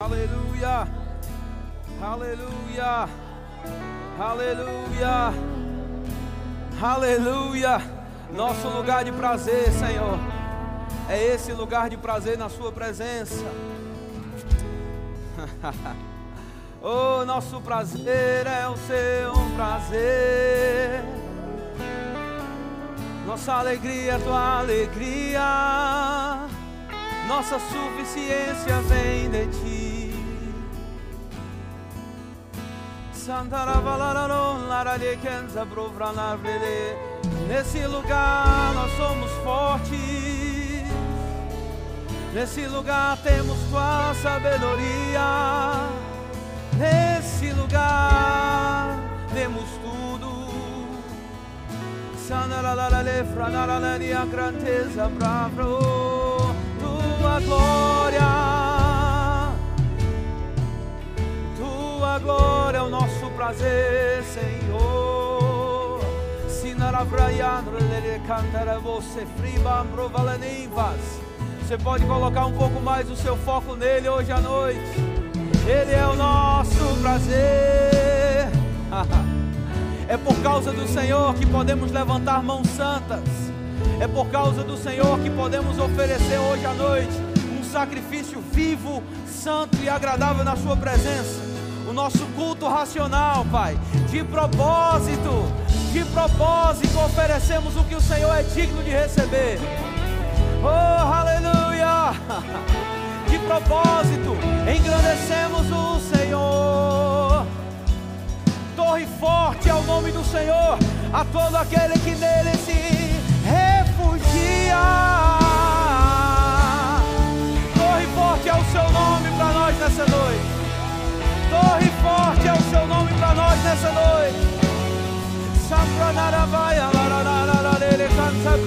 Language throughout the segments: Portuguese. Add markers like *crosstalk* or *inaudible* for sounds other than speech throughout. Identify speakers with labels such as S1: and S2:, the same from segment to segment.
S1: Aleluia, aleluia, aleluia, aleluia. Nosso lugar de prazer, Senhor, é esse lugar de prazer na Sua presença. *laughs* oh, nosso prazer é o seu prazer. Nossa alegria é tua alegria. Nossa suficiência vem de ti. Nesse lugar nós somos fortes. Nesse lugar temos tua sabedoria. Nesse lugar temos tudo. Sanaralale, grandeza, bravo, tua glória. Glória é o nosso prazer, Senhor. você Você pode colocar um pouco mais o seu foco nele hoje à noite. Ele é o nosso prazer. *laughs* É por causa do Senhor que podemos levantar mãos santas. É por causa do Senhor que podemos oferecer hoje à noite um sacrifício vivo, santo e agradável na Sua presença o nosso culto racional, Pai. De propósito, de propósito, oferecemos o que o Senhor é digno de receber. Oh, aleluia! *laughs* De propósito, engrandecemos o Senhor. Torre forte é o nome do Senhor, a todo aquele que nele se refugia. Forte é o seu nome para nós nessa noite. Sampranaravaia, larararararele, canta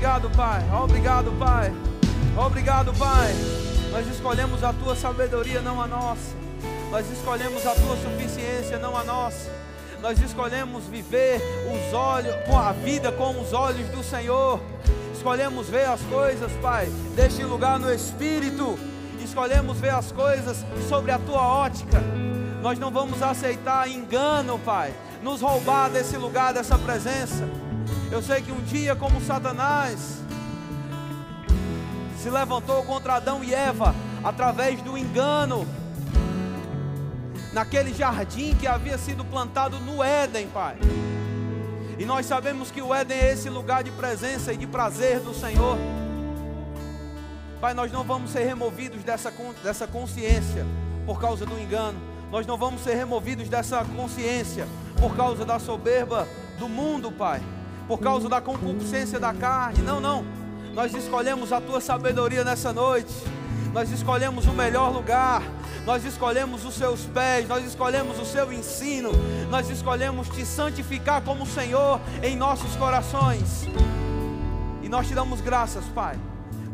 S1: Obrigado, Pai. Obrigado, Pai. Obrigado, Pai. Nós escolhemos a tua sabedoria, não a nossa. Nós escolhemos a tua suficiência, não a nossa. Nós escolhemos viver os olhos, a vida com os olhos do Senhor. Escolhemos ver as coisas, Pai, deste lugar no Espírito. Escolhemos ver as coisas sobre a tua ótica. Nós não vamos aceitar engano, Pai, nos roubar desse lugar, dessa presença. Eu sei que um dia, como Satanás se levantou contra Adão e Eva através do engano, naquele jardim que havia sido plantado no Éden, Pai. E nós sabemos que o Éden é esse lugar de presença e de prazer do Senhor. Pai, nós não vamos ser removidos dessa, dessa consciência por causa do engano. Nós não vamos ser removidos dessa consciência por causa da soberba do mundo, Pai por causa da concupiscência da carne. Não, não. Nós escolhemos a tua sabedoria nessa noite. Nós escolhemos o melhor lugar. Nós escolhemos os seus pés, nós escolhemos o seu ensino, nós escolhemos te santificar como Senhor em nossos corações. E nós te damos graças, Pai,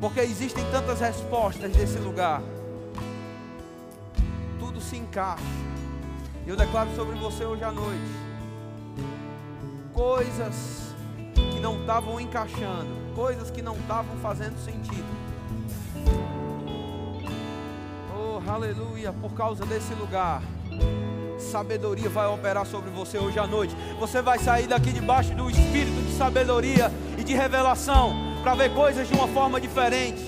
S1: porque existem tantas respostas nesse lugar. Tudo se encaixa. Eu declaro sobre você hoje à noite coisas que não estavam encaixando, coisas que não estavam fazendo sentido. Oh, aleluia, por causa desse lugar, sabedoria vai operar sobre você hoje à noite. Você vai sair daqui debaixo do espírito de sabedoria e de revelação para ver coisas de uma forma diferente,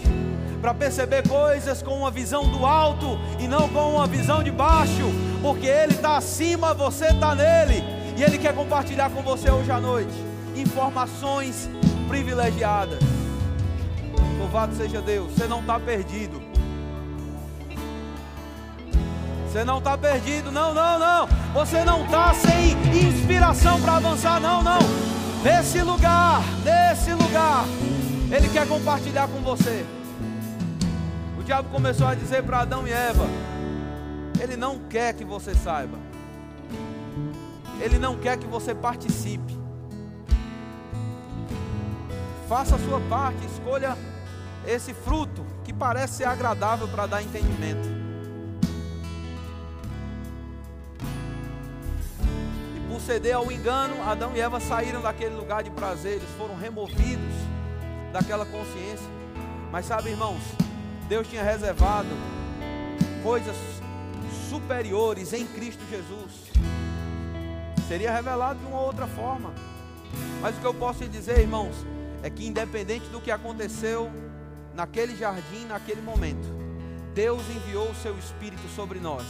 S1: para perceber coisas com uma visão do alto e não com uma visão de baixo, porque Ele está acima, você está nele e Ele quer compartilhar com você hoje à noite informações privilegiadas. Louvado seja Deus, você não está perdido. Você não está perdido, não, não, não. Você não está sem inspiração para avançar, não, não. Nesse lugar, nesse lugar, Ele quer compartilhar com você. O diabo começou a dizer para Adão e Eva: Ele não quer que você saiba, Ele não quer que você participe. Faça a sua parte, escolha esse fruto que parece ser agradável para dar entendimento. ceder ao engano, Adão e Eva saíram daquele lugar de prazer, eles foram removidos daquela consciência. Mas sabe, irmãos, Deus tinha reservado coisas superiores em Cristo Jesus. Seria revelado de uma outra forma. Mas o que eu posso te dizer, irmãos, é que independente do que aconteceu naquele jardim, naquele momento, Deus enviou o seu Espírito sobre nós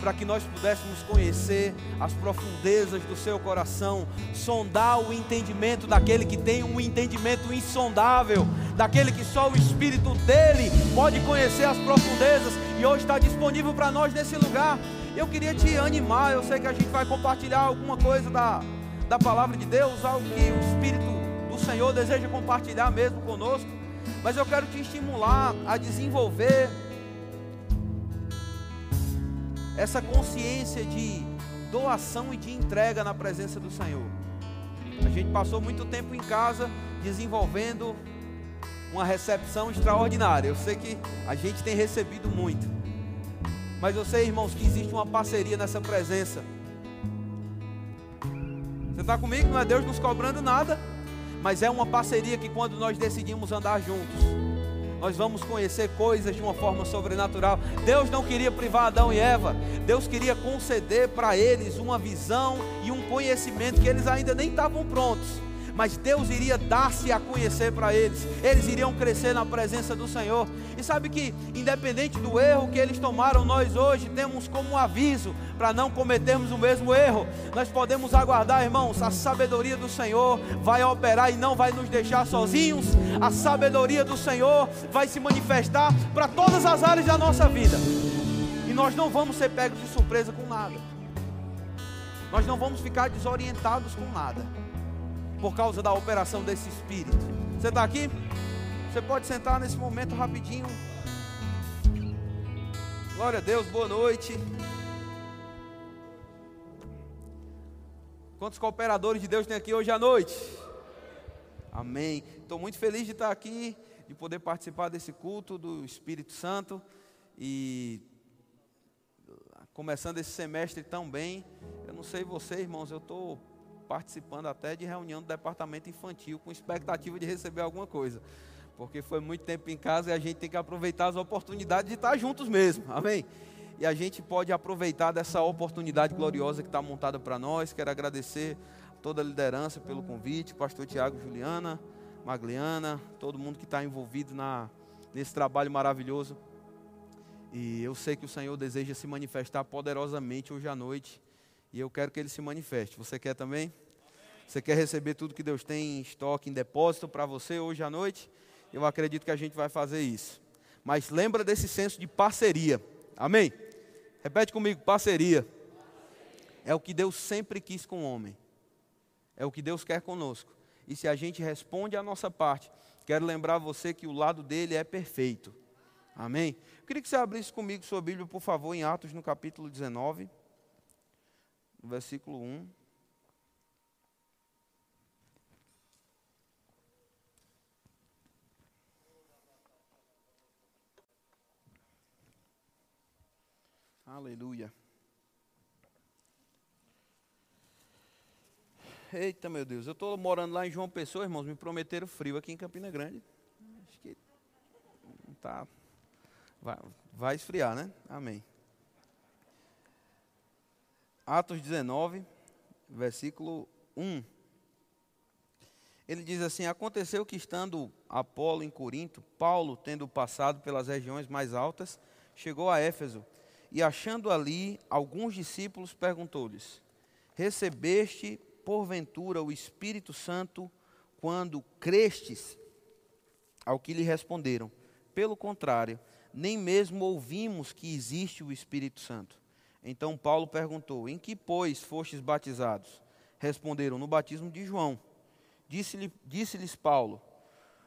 S1: para que nós pudéssemos conhecer as profundezas do seu coração, sondar o entendimento daquele que tem um entendimento insondável, daquele que só o Espírito dele pode conhecer as profundezas e hoje está disponível para nós nesse lugar. Eu queria te animar, eu sei que a gente vai compartilhar alguma coisa da, da palavra de Deus, algo que o Espírito do Senhor deseja compartilhar mesmo conosco, mas eu quero te estimular a desenvolver essa consciência de doação e de entrega na presença do Senhor. A gente passou muito tempo em casa desenvolvendo uma recepção extraordinária. Eu sei que a gente tem recebido muito. Mas eu sei, irmãos, que existe uma parceria nessa presença. Você está comigo? Não é Deus nos cobrando nada. Mas é uma parceria que quando nós decidimos andar juntos, nós vamos conhecer coisas de uma forma sobrenatural. Deus não queria privar Adão e Eva, Deus queria conceder para eles uma visão e um conhecimento que eles ainda nem estavam prontos mas Deus iria dar-se a conhecer para eles, eles iriam crescer na presença do Senhor. E sabe que, independente do erro que eles tomaram, nós hoje temos como um aviso para não cometermos o mesmo erro. Nós podemos aguardar, irmãos, a sabedoria do Senhor vai operar e não vai nos deixar sozinhos. A sabedoria do Senhor vai se manifestar para todas as áreas da nossa vida. E nós não vamos ser pegos de surpresa com nada. Nós não vamos ficar desorientados com nada por causa da operação desse Espírito. Você está aqui? Você pode sentar nesse momento rapidinho. Glória a Deus, boa noite. Quantos cooperadores de Deus tem aqui hoje à noite? Amém. Estou muito feliz de estar aqui, de poder participar desse culto do Espírito Santo e começando esse semestre tão bem. Eu não sei você, irmãos, eu estou participando até de reunião do departamento infantil com expectativa de receber alguma coisa. Porque foi muito tempo em casa e a gente tem que aproveitar as oportunidades de estar juntos mesmo. Amém? E a gente pode aproveitar dessa oportunidade gloriosa que está montada para nós. Quero agradecer toda a liderança pelo convite, pastor Tiago, Juliana, Magliana, todo mundo que está envolvido na, nesse trabalho maravilhoso. E eu sei que o Senhor deseja se manifestar poderosamente hoje à noite. E eu quero que ele se manifeste. Você quer também? Você quer receber tudo que Deus tem em estoque, em depósito para você hoje à noite? Eu acredito que a gente vai fazer isso. Mas lembra desse senso de parceria. Amém? Repete comigo, parceria. É o que Deus sempre quis com o homem. É o que Deus quer conosco. E se a gente responde a nossa parte, quero lembrar você que o lado dele é perfeito. Amém? Eu queria que você abrisse comigo sua Bíblia, por favor, em Atos no capítulo 19 no versículo 1. Aleluia. Eita, meu Deus. Eu estou morando lá em João Pessoa, irmãos. Me prometeram frio aqui em Campina Grande. Acho que tá. Vai, vai esfriar, né? Amém. Atos 19, versículo 1. Ele diz assim: Aconteceu que, estando Apolo em Corinto, Paulo, tendo passado pelas regiões mais altas, chegou a Éfeso e, achando ali alguns discípulos, perguntou-lhes: Recebeste, porventura, o Espírito Santo quando crestes? Ao que lhe responderam: Pelo contrário, nem mesmo ouvimos que existe o Espírito Santo. Então Paulo perguntou: Em que, pois, fostes batizados? Responderam: No batismo de João. Disse-lhes disse Paulo: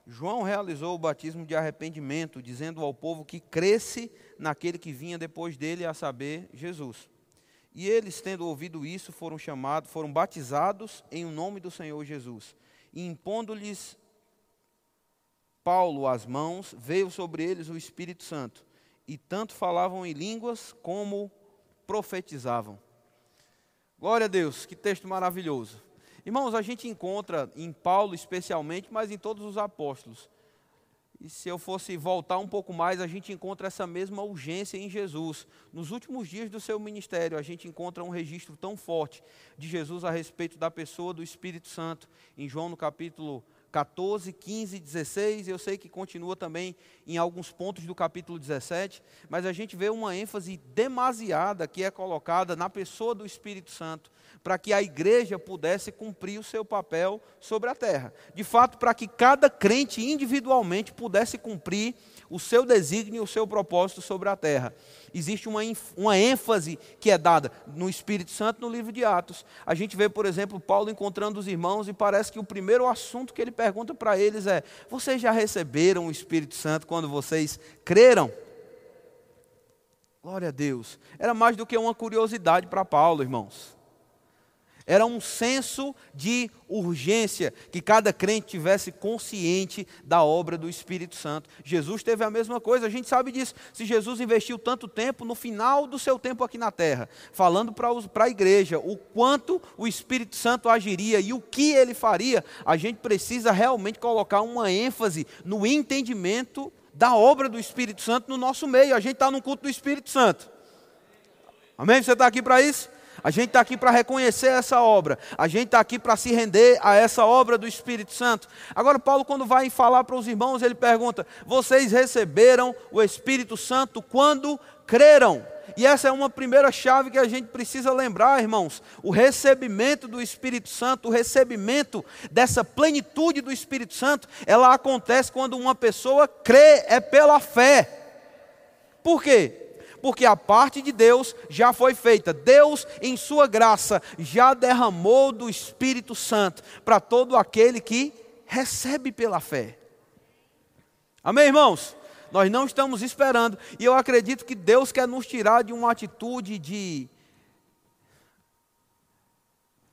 S1: João realizou o batismo de arrependimento, dizendo ao povo que cresce naquele que vinha depois dele, a saber, Jesus. E eles, tendo ouvido isso, foram chamados, foram batizados em o nome do Senhor Jesus. E impondo-lhes Paulo as mãos, veio sobre eles o Espírito Santo, e tanto falavam em línguas como profetizavam. Glória a Deus, que texto maravilhoso. Irmãos, a gente encontra em Paulo especialmente, mas em todos os apóstolos. E se eu fosse voltar um pouco mais, a gente encontra essa mesma urgência em Jesus. Nos últimos dias do seu ministério, a gente encontra um registro tão forte de Jesus a respeito da pessoa do Espírito Santo. Em João, no capítulo 14, 15, 16, eu sei que continua também em alguns pontos do capítulo 17, mas a gente vê uma ênfase demasiada que é colocada na pessoa do Espírito Santo, para que a igreja pudesse cumprir o seu papel sobre a terra. De fato, para que cada crente individualmente pudesse cumprir o seu desígnio, o seu propósito sobre a terra. Existe uma, uma ênfase que é dada no Espírito Santo no livro de Atos. A gente vê, por exemplo, Paulo encontrando os irmãos e parece que o primeiro assunto que ele pergunta para eles é: Vocês já receberam o Espírito Santo quando vocês creram? Glória a Deus. Era mais do que uma curiosidade para Paulo, irmãos. Era um senso de urgência que cada crente tivesse consciente da obra do Espírito Santo. Jesus teve a mesma coisa, a gente sabe disso. Se Jesus investiu tanto tempo no final do seu tempo aqui na terra, falando para a igreja o quanto o Espírito Santo agiria e o que ele faria, a gente precisa realmente colocar uma ênfase no entendimento da obra do Espírito Santo no nosso meio. A gente está no culto do Espírito Santo. Amém? Você está aqui para isso? A gente está aqui para reconhecer essa obra. A gente está aqui para se render a essa obra do Espírito Santo. Agora, Paulo, quando vai falar para os irmãos, ele pergunta: Vocês receberam o Espírito Santo quando creram? E essa é uma primeira chave que a gente precisa lembrar, irmãos. O recebimento do Espírito Santo, o recebimento dessa plenitude do Espírito Santo, ela acontece quando uma pessoa crê, é pela fé. Por quê? Porque a parte de Deus já foi feita. Deus, em Sua graça, já derramou do Espírito Santo para todo aquele que recebe pela fé. Amém, irmãos? Nós não estamos esperando, e eu acredito que Deus quer nos tirar de uma atitude de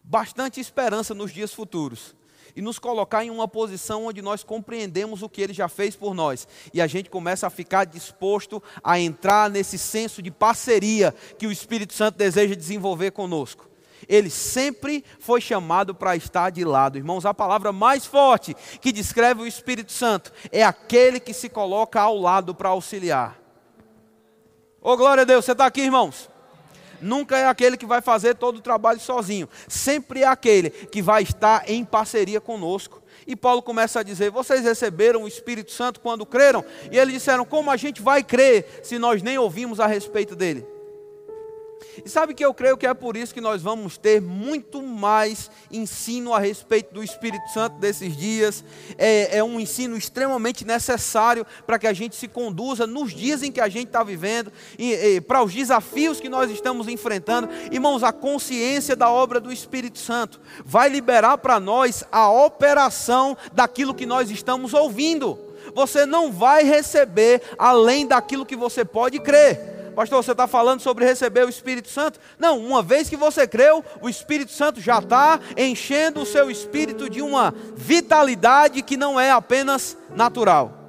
S1: bastante esperança nos dias futuros e nos colocar em uma posição onde nós compreendemos o que Ele já fez por nós. E a gente começa a ficar disposto a entrar nesse senso de parceria que o Espírito Santo deseja desenvolver conosco. Ele sempre foi chamado para estar de lado. Irmãos, a palavra mais forte que descreve o Espírito Santo é aquele que se coloca ao lado para auxiliar. Ô oh, glória a Deus, você está aqui, irmãos? Nunca é aquele que vai fazer todo o trabalho sozinho, sempre é aquele que vai estar em parceria conosco. E Paulo começa a dizer: Vocês receberam o Espírito Santo quando creram? E eles disseram: Como a gente vai crer se nós nem ouvimos a respeito dele? E sabe que eu creio que é por isso que nós vamos ter muito mais ensino a respeito do Espírito Santo desses dias. É, é um ensino extremamente necessário para que a gente se conduza nos dias em que a gente está vivendo, e, e para os desafios que nós estamos enfrentando. Irmãos, a consciência da obra do Espírito Santo vai liberar para nós a operação daquilo que nós estamos ouvindo. Você não vai receber além daquilo que você pode crer. Pastor, você está falando sobre receber o Espírito Santo? Não, uma vez que você creu, o Espírito Santo já está enchendo o seu espírito de uma vitalidade que não é apenas natural.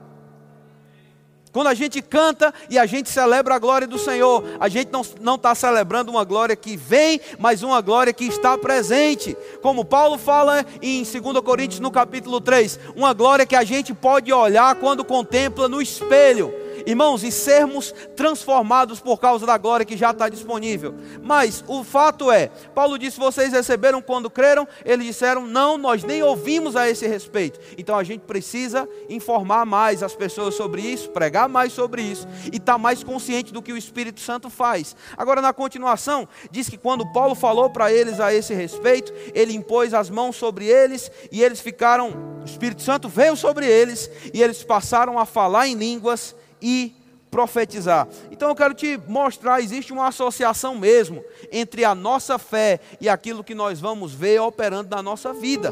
S1: Quando a gente canta e a gente celebra a glória do Senhor, a gente não está celebrando uma glória que vem, mas uma glória que está presente. Como Paulo fala em 2 Coríntios no capítulo 3, uma glória que a gente pode olhar quando contempla no espelho irmãos, e sermos transformados por causa da glória que já está disponível. Mas o fato é, Paulo disse: vocês receberam quando creram? Eles disseram: não, nós nem ouvimos a esse respeito. Então a gente precisa informar mais as pessoas sobre isso, pregar mais sobre isso e estar tá mais consciente do que o Espírito Santo faz. Agora, na continuação, diz que quando Paulo falou para eles a esse respeito, ele impôs as mãos sobre eles e eles ficaram, o Espírito Santo veio sobre eles e eles passaram a falar em línguas e profetizar. Então eu quero te mostrar, existe uma associação mesmo entre a nossa fé e aquilo que nós vamos ver operando na nossa vida.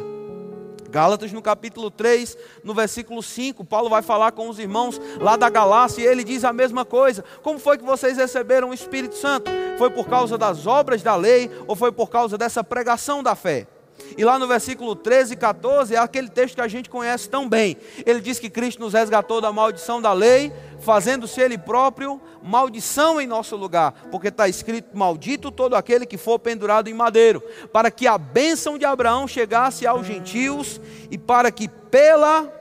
S1: Gálatas no capítulo 3, no versículo 5, Paulo vai falar com os irmãos lá da Galácia e ele diz a mesma coisa. Como foi que vocês receberam o Espírito Santo? Foi por causa das obras da lei ou foi por causa dessa pregação da fé? E lá no versículo 13 e 14 é aquele texto que a gente conhece tão bem. Ele diz que Cristo nos resgatou da maldição da lei, fazendo-se Ele próprio maldição em nosso lugar, porque está escrito: Maldito todo aquele que for pendurado em madeiro, para que a bênção de Abraão chegasse aos gentios e para que pela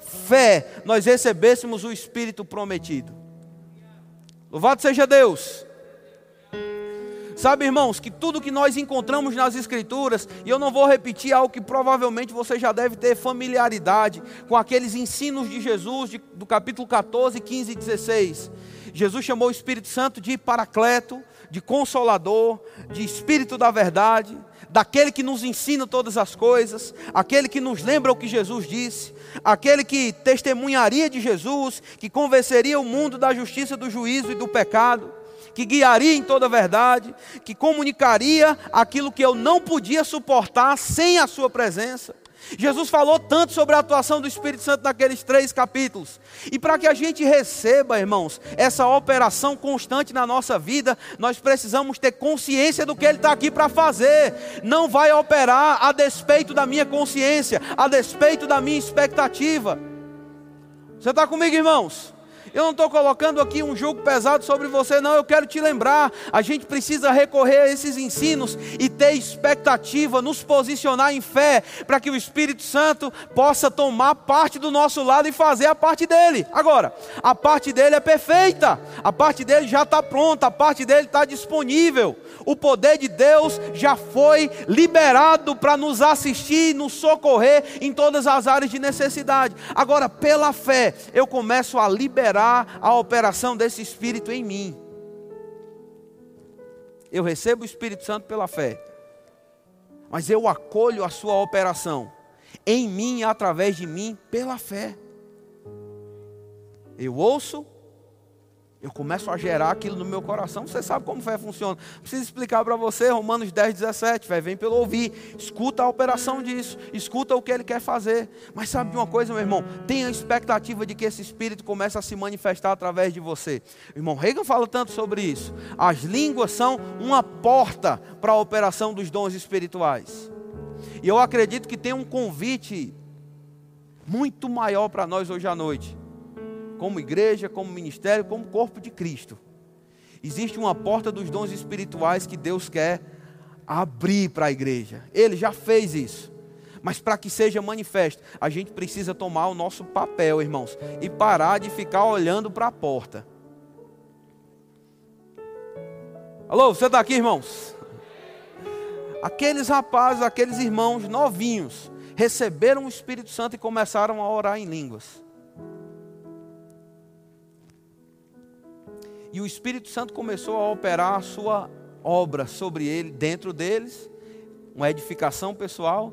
S1: fé nós recebêssemos o Espírito prometido. Louvado seja Deus! Sabe, irmãos, que tudo que nós encontramos nas Escrituras, e eu não vou repetir algo que provavelmente você já deve ter familiaridade com aqueles ensinos de Jesus de, do capítulo 14, 15 e 16. Jesus chamou o Espírito Santo de Paracleto, de Consolador, de Espírito da Verdade, daquele que nos ensina todas as coisas, aquele que nos lembra o que Jesus disse, aquele que testemunharia de Jesus, que convenceria o mundo da justiça, do juízo e do pecado que guiaria em toda a verdade, que comunicaria aquilo que eu não podia suportar sem a sua presença. Jesus falou tanto sobre a atuação do Espírito Santo naqueles três capítulos. E para que a gente receba, irmãos, essa operação constante na nossa vida, nós precisamos ter consciência do que Ele está aqui para fazer. Não vai operar a despeito da minha consciência, a despeito da minha expectativa. Você está comigo, irmãos? Eu não estou colocando aqui um jugo pesado sobre você, não. Eu quero te lembrar: a gente precisa recorrer a esses ensinos e ter expectativa, nos posicionar em fé, para que o Espírito Santo possa tomar parte do nosso lado e fazer a parte dele. Agora, a parte dele é perfeita, a parte dele já está pronta, a parte dele está disponível. O poder de Deus já foi liberado para nos assistir e nos socorrer em todas as áreas de necessidade. Agora, pela fé, eu começo a liberar a operação desse Espírito em mim. Eu recebo o Espírito Santo pela fé, mas eu acolho a sua operação em mim e através de mim pela fé. Eu ouço, eu começo a gerar aquilo no meu coração. Você sabe como fé funciona. Preciso explicar para você, Romanos 10, 17. Fé vem pelo ouvir. Escuta a operação disso. Escuta o que ele quer fazer. Mas sabe de uma coisa, meu irmão? Tenha a expectativa de que esse Espírito comece a se manifestar através de você. O irmão Reagan fala tanto sobre isso. As línguas são uma porta para a operação dos dons espirituais. E eu acredito que tem um convite muito maior para nós hoje à noite como igreja, como ministério, como corpo de Cristo. Existe uma porta dos dons espirituais que Deus quer abrir para a igreja. Ele já fez isso. Mas para que seja manifesto, a gente precisa tomar o nosso papel, irmãos, e parar de ficar olhando para a porta. Alô, você está aqui, irmãos? Aqueles rapazes, aqueles irmãos novinhos, receberam o Espírito Santo e começaram a orar em línguas. E o Espírito Santo começou a operar a sua obra sobre ele, dentro deles, uma edificação pessoal,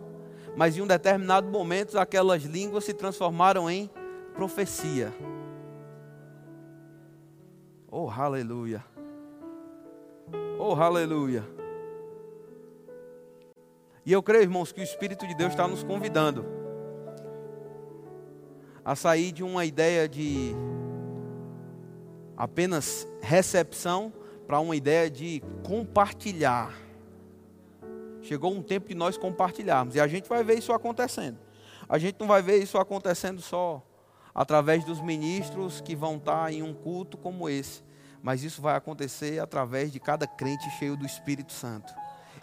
S1: mas em um determinado momento aquelas línguas se transformaram em profecia. Oh, aleluia. Oh, aleluia. E eu creio, irmãos, que o Espírito de Deus está nos convidando a sair de uma ideia de apenas recepção para uma ideia de compartilhar. Chegou um tempo de nós compartilharmos e a gente vai ver isso acontecendo. A gente não vai ver isso acontecendo só através dos ministros que vão estar em um culto como esse, mas isso vai acontecer através de cada crente cheio do Espírito Santo.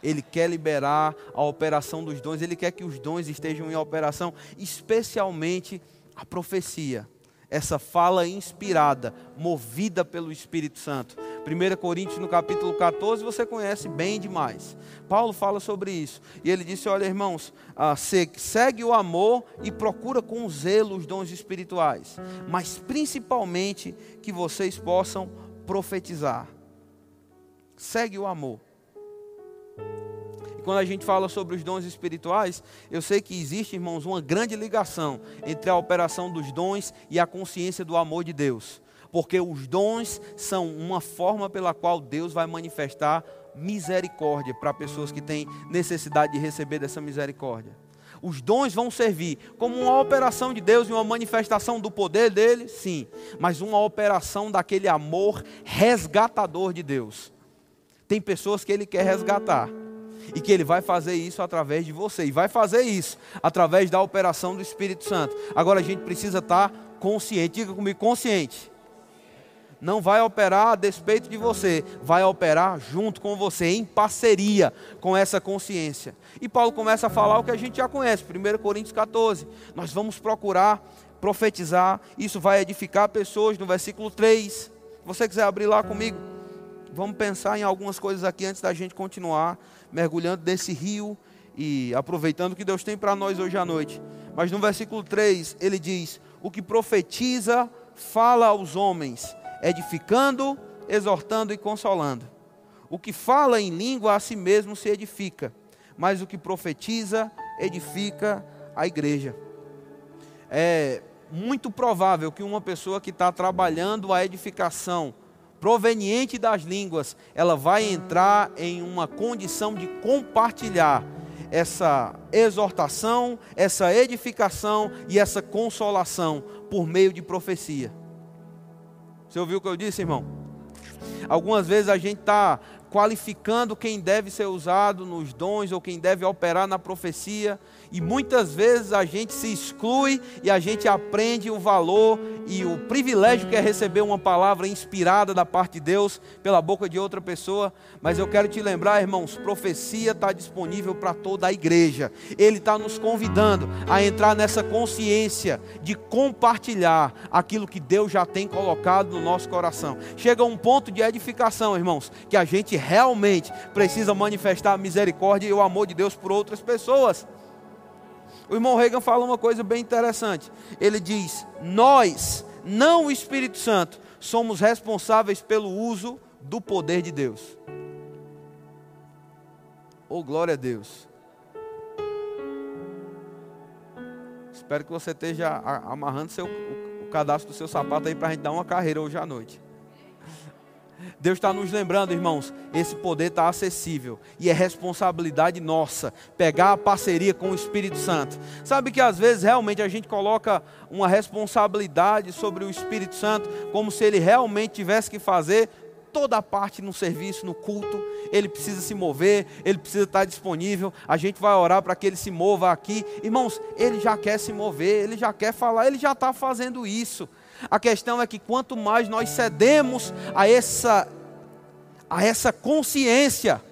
S1: Ele quer liberar a operação dos dons, ele quer que os dons estejam em operação, especialmente a profecia essa fala inspirada, movida pelo Espírito Santo. 1 Coríntios no capítulo 14 você conhece bem demais. Paulo fala sobre isso. E ele disse: Olha, irmãos, ah, segue o amor e procura com zelo os dons espirituais, mas principalmente que vocês possam profetizar. Segue o amor quando a gente fala sobre os dons espirituais, eu sei que existe, irmãos, uma grande ligação entre a operação dos dons e a consciência do amor de Deus. Porque os dons são uma forma pela qual Deus vai manifestar misericórdia para pessoas que têm necessidade de receber dessa misericórdia. Os dons vão servir como uma operação de Deus e uma manifestação do poder dele, sim, mas uma operação daquele amor resgatador de Deus. Tem pessoas que ele quer resgatar e que Ele vai fazer isso através de você, e vai fazer isso através da operação do Espírito Santo. Agora a gente precisa estar consciente, diga comigo, consciente. Não vai operar a despeito de você, vai operar junto com você, em parceria com essa consciência. E Paulo começa a falar o que a gente já conhece, 1 Coríntios 14. Nós vamos procurar profetizar, isso vai edificar pessoas, no versículo 3. Se você quiser abrir lá comigo, vamos pensar em algumas coisas aqui antes da gente continuar mergulhando nesse rio e aproveitando o que Deus tem para nós hoje à noite. Mas no versículo 3 ele diz: O que profetiza, fala aos homens, edificando, exortando e consolando. O que fala em língua a si mesmo se edifica, mas o que profetiza, edifica a igreja. É muito provável que uma pessoa que está trabalhando a edificação, proveniente das línguas, ela vai entrar em uma condição de compartilhar essa exortação, essa edificação e essa consolação por meio de profecia. Você ouviu o que eu disse, irmão? Algumas vezes a gente está qualificando quem deve ser usado nos dons ou quem deve operar na profecia, e muitas vezes a gente se exclui e a gente aprende o valor e o privilégio que é receber uma palavra inspirada da parte de Deus pela boca de outra pessoa. Mas eu quero te lembrar, irmãos, profecia está disponível para toda a igreja. Ele está nos convidando a entrar nessa consciência de compartilhar aquilo que Deus já tem colocado no nosso coração. Chega um ponto de edificação, irmãos, que a gente realmente precisa manifestar a misericórdia e o amor de Deus por outras pessoas. O irmão Reagan fala uma coisa bem interessante. Ele diz: Nós, não o Espírito Santo, somos responsáveis pelo uso do poder de Deus. Oh, glória a Deus. Espero que você esteja amarrando seu, o, o cadastro do seu sapato aí para a gente dar uma carreira hoje à noite. Deus está nos lembrando, irmãos, esse poder está acessível e é responsabilidade nossa pegar a parceria com o Espírito Santo. Sabe que às vezes realmente a gente coloca uma responsabilidade sobre o Espírito Santo como se ele realmente tivesse que fazer toda a parte no serviço, no culto, ele precisa se mover, ele precisa estar disponível. A gente vai orar para que ele se mova aqui. Irmãos, ele já quer se mover, ele já quer falar, ele já está fazendo isso. A questão é que quanto mais nós cedemos a essa, a essa consciência,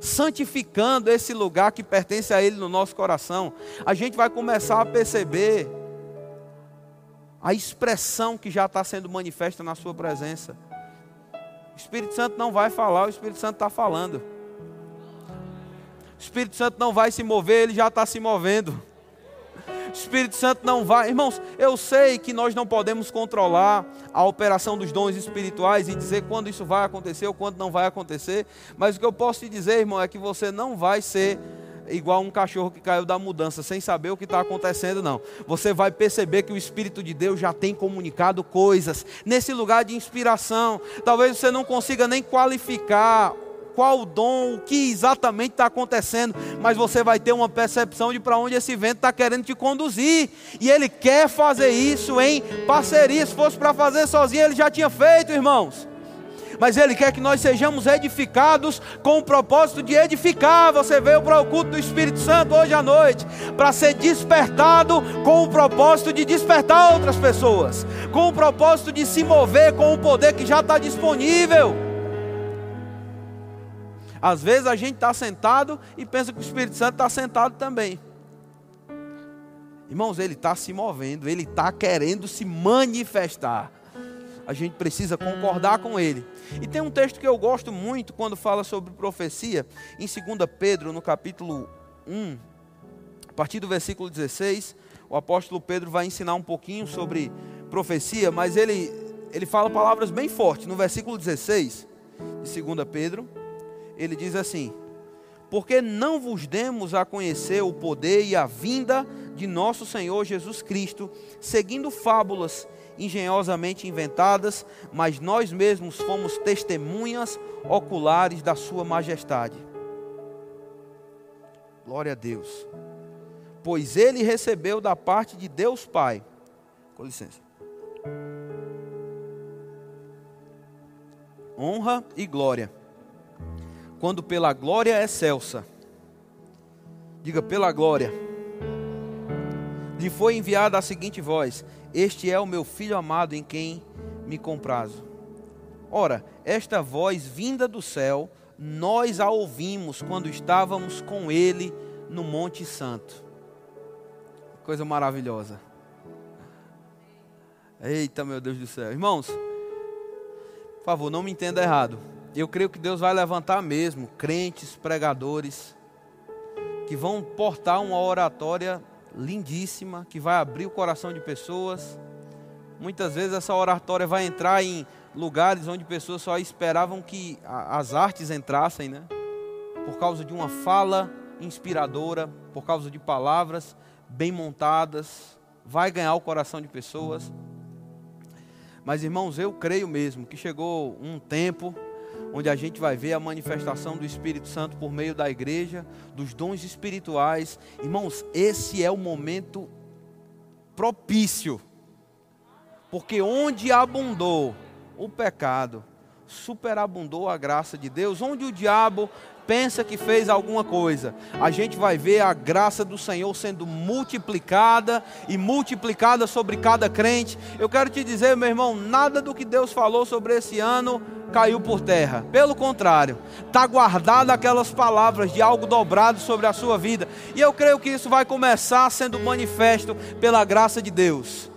S1: santificando esse lugar que pertence a Ele no nosso coração, a gente vai começar a perceber a expressão que já está sendo manifesta na Sua presença. O Espírito Santo não vai falar, o Espírito Santo está falando. O Espírito Santo não vai se mover, ele já está se movendo. Espírito Santo não vai. Irmãos, eu sei que nós não podemos controlar a operação dos dons espirituais e dizer quando isso vai acontecer ou quando não vai acontecer, mas o que eu posso te dizer, irmão, é que você não vai ser igual um cachorro que caiu da mudança, sem saber o que está acontecendo, não. Você vai perceber que o Espírito de Deus já tem comunicado coisas nesse lugar de inspiração. Talvez você não consiga nem qualificar qual o dom, o que exatamente está acontecendo, mas você vai ter uma percepção de para onde esse vento está querendo te conduzir. E ele quer fazer isso em parceria. Se fosse para fazer sozinho, ele já tinha feito, irmãos. Mas Ele quer que nós sejamos edificados com o propósito de edificar. Você veio para o culto do Espírito Santo hoje à noite para ser despertado com o propósito de despertar outras pessoas, com o propósito de se mover com o poder que já está disponível. Às vezes a gente está sentado e pensa que o Espírito Santo está sentado também. Irmãos, ele está se movendo, ele está querendo se manifestar. A gente precisa concordar com ele. E tem um texto que eu gosto muito quando fala sobre profecia, em 2 Pedro, no capítulo 1, a partir do versículo 16. O apóstolo Pedro vai ensinar um pouquinho sobre profecia, mas ele, ele fala palavras bem fortes. No versículo 16 de 2 Pedro, ele diz assim: Porque não vos demos a conhecer o poder e a vinda de nosso Senhor Jesus Cristo, seguindo fábulas engenhosamente inventadas, mas nós mesmos fomos testemunhas oculares da Sua majestade. Glória a Deus. Pois ele recebeu da parte de Deus Pai. Com licença. Honra e glória. Quando pela glória excelsa. Diga pela glória lhe foi enviada a seguinte voz: Este é o meu filho amado em quem me comprazo. Ora, esta voz vinda do céu, nós a ouvimos quando estávamos com ele no Monte Santo. Coisa maravilhosa. Eita, meu Deus do céu. Irmãos, por favor, não me entenda errado. Eu creio que Deus vai levantar mesmo crentes, pregadores, que vão portar uma oratória lindíssima que vai abrir o coração de pessoas. Muitas vezes essa oratória vai entrar em lugares onde pessoas só esperavam que as artes entrassem, né? Por causa de uma fala inspiradora, por causa de palavras bem montadas, vai ganhar o coração de pessoas. Mas irmãos, eu creio mesmo que chegou um tempo onde a gente vai ver a manifestação do Espírito Santo por meio da igreja, dos dons espirituais. Irmãos, esse é o momento propício, porque onde abundou o pecado, superabundou a graça de Deus, onde o diabo pensa que fez alguma coisa, a gente vai ver a graça do Senhor sendo multiplicada e multiplicada sobre cada crente. Eu quero te dizer, meu irmão, nada do que Deus falou sobre esse ano caiu por terra. Pelo contrário, está guardada aquelas palavras de algo dobrado sobre a sua vida. E eu creio que isso vai começar sendo manifesto pela graça de Deus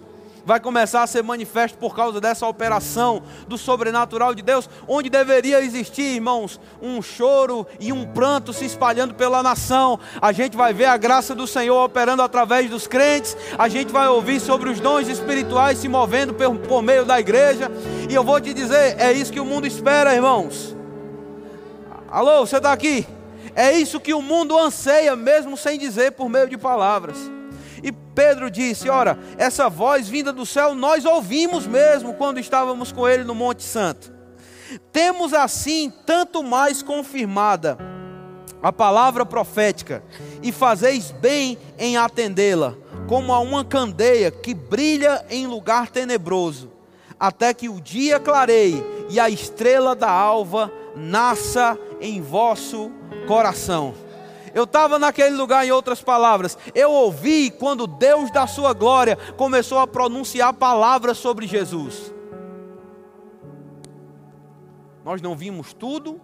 S1: vai começar a ser manifesto por causa dessa operação do sobrenatural de Deus, onde deveria existir, irmãos, um choro e um pranto se espalhando pela nação. A gente vai ver a graça do Senhor operando através dos crentes, a gente vai ouvir sobre os dons espirituais se movendo por, meio da igreja, e eu vou te dizer, é isso que o mundo espera, irmãos. Alô, você está aqui? É isso que o mundo anseia, mesmo sem dizer por meio de palavras. E Pedro disse: Ora, essa voz vinda do céu nós ouvimos mesmo quando estávamos com ele no Monte Santo. Temos assim tanto mais confirmada a palavra profética, e fazeis bem em atendê-la, como a uma candeia que brilha em lugar tenebroso, até que o dia clareie e a estrela da alva nasça em vosso coração. Eu estava naquele lugar, em outras palavras. Eu ouvi quando Deus da sua glória começou a pronunciar palavras sobre Jesus. Nós não vimos tudo,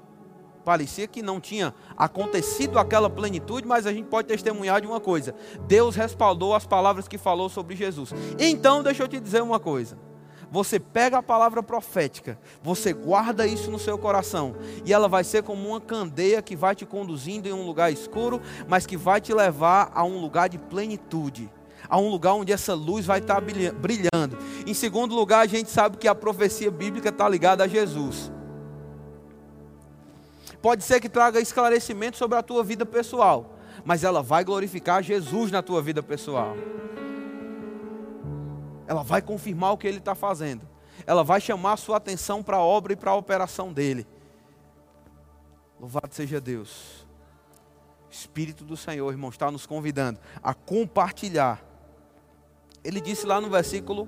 S1: parecia que não tinha acontecido aquela plenitude, mas a gente pode testemunhar de uma coisa: Deus respaldou as palavras que falou sobre Jesus. Então, deixa eu te dizer uma coisa você pega a palavra profética, você guarda isso no seu coração, e ela vai ser como uma candeia que vai te conduzindo em um lugar escuro, mas que vai te levar a um lugar de plenitude a um lugar onde essa luz vai estar brilhando. Em segundo lugar, a gente sabe que a profecia bíblica está ligada a Jesus. Pode ser que traga esclarecimento sobre a tua vida pessoal, mas ela vai glorificar Jesus na tua vida pessoal. Ela vai confirmar o que ele está fazendo. Ela vai chamar a sua atenção para a obra e para a operação dele. Louvado seja Deus. Espírito do Senhor, irmão, está nos convidando a compartilhar. Ele disse lá no versículo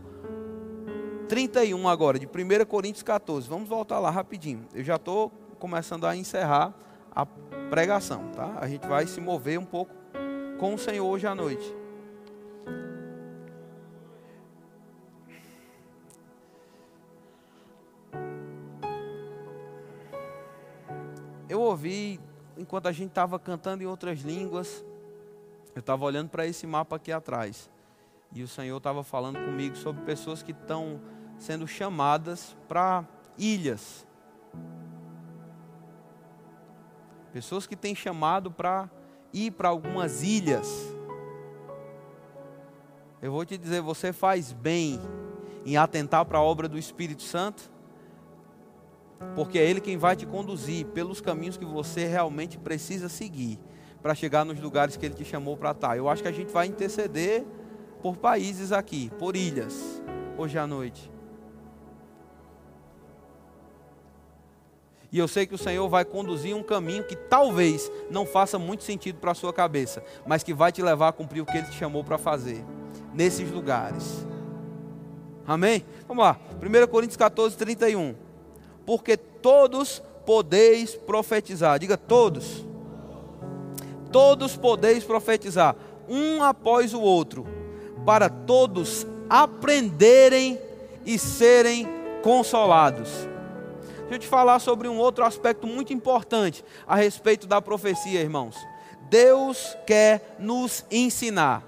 S1: 31 agora, de 1 Coríntios 14. Vamos voltar lá rapidinho. Eu já estou começando a encerrar a pregação, tá? A gente vai se mover um pouco com o Senhor hoje à noite. Ouvi, enquanto a gente estava cantando em outras línguas, eu estava olhando para esse mapa aqui atrás. E o Senhor estava falando comigo sobre pessoas que estão sendo chamadas para ilhas. Pessoas que têm chamado para ir para algumas ilhas. Eu vou te dizer, você faz bem em atentar para a obra do Espírito Santo, porque é Ele quem vai te conduzir pelos caminhos que você realmente precisa seguir para chegar nos lugares que Ele te chamou para estar. Eu acho que a gente vai interceder por países aqui, por ilhas, hoje à noite. E eu sei que o Senhor vai conduzir um caminho que talvez não faça muito sentido para a sua cabeça, mas que vai te levar a cumprir o que Ele te chamou para fazer nesses lugares. Amém? Vamos lá. 1 Coríntios 14, 31. Porque todos podeis profetizar. Diga todos. Todos podeis profetizar, um após o outro, para todos aprenderem e serem consolados. Deixa eu te falar sobre um outro aspecto muito importante a respeito da profecia, irmãos. Deus quer nos ensinar.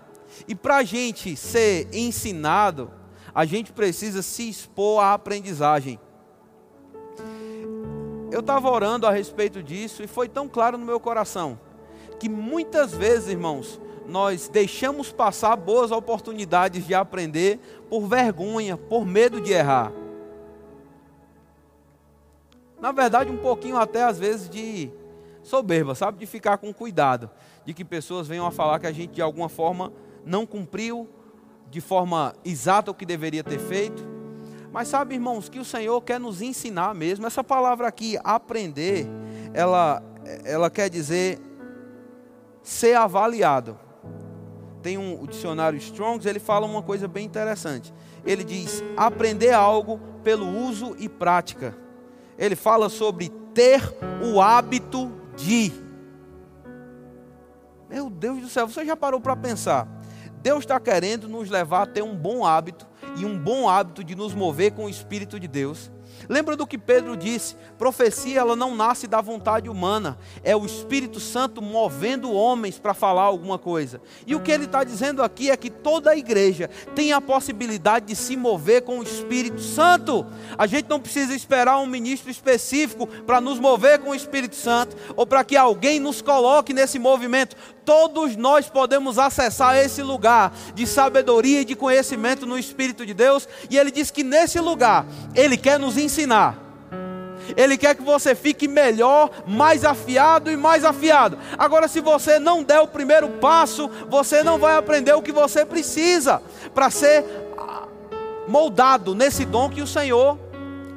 S1: E para a gente ser ensinado, a gente precisa se expor à aprendizagem. Eu estava orando a respeito disso e foi tão claro no meu coração que muitas vezes, irmãos, nós deixamos passar boas oportunidades de aprender por vergonha, por medo de errar. Na verdade, um pouquinho até às vezes de soberba, sabe? De ficar com cuidado, de que pessoas venham a falar que a gente de alguma forma não cumpriu de forma exata o que deveria ter feito. Mas sabe, irmãos, que o Senhor quer nos ensinar mesmo. Essa palavra aqui, aprender, ela, ela quer dizer ser avaliado. Tem um dicionário Strongs, ele fala uma coisa bem interessante. Ele diz: aprender algo pelo uso e prática ele fala sobre ter o hábito de. Meu Deus do céu, você já parou para pensar? Deus está querendo nos levar a ter um bom hábito e um bom hábito de nos mover com o Espírito de Deus. Lembra do que Pedro disse? Profecia ela não nasce da vontade humana, é o Espírito Santo movendo homens para falar alguma coisa. E o que ele está dizendo aqui é que toda a igreja tem a possibilidade de se mover com o Espírito Santo. A gente não precisa esperar um ministro específico para nos mover com o Espírito Santo ou para que alguém nos coloque nesse movimento todos nós podemos acessar esse lugar de sabedoria e de conhecimento no Espírito de Deus, e Ele diz que nesse lugar Ele quer nos ensinar. Ele quer que você fique melhor, mais afiado e mais afiado. Agora, se você não der o primeiro passo, você não vai aprender o que você precisa para ser ah, moldado nesse dom que o Senhor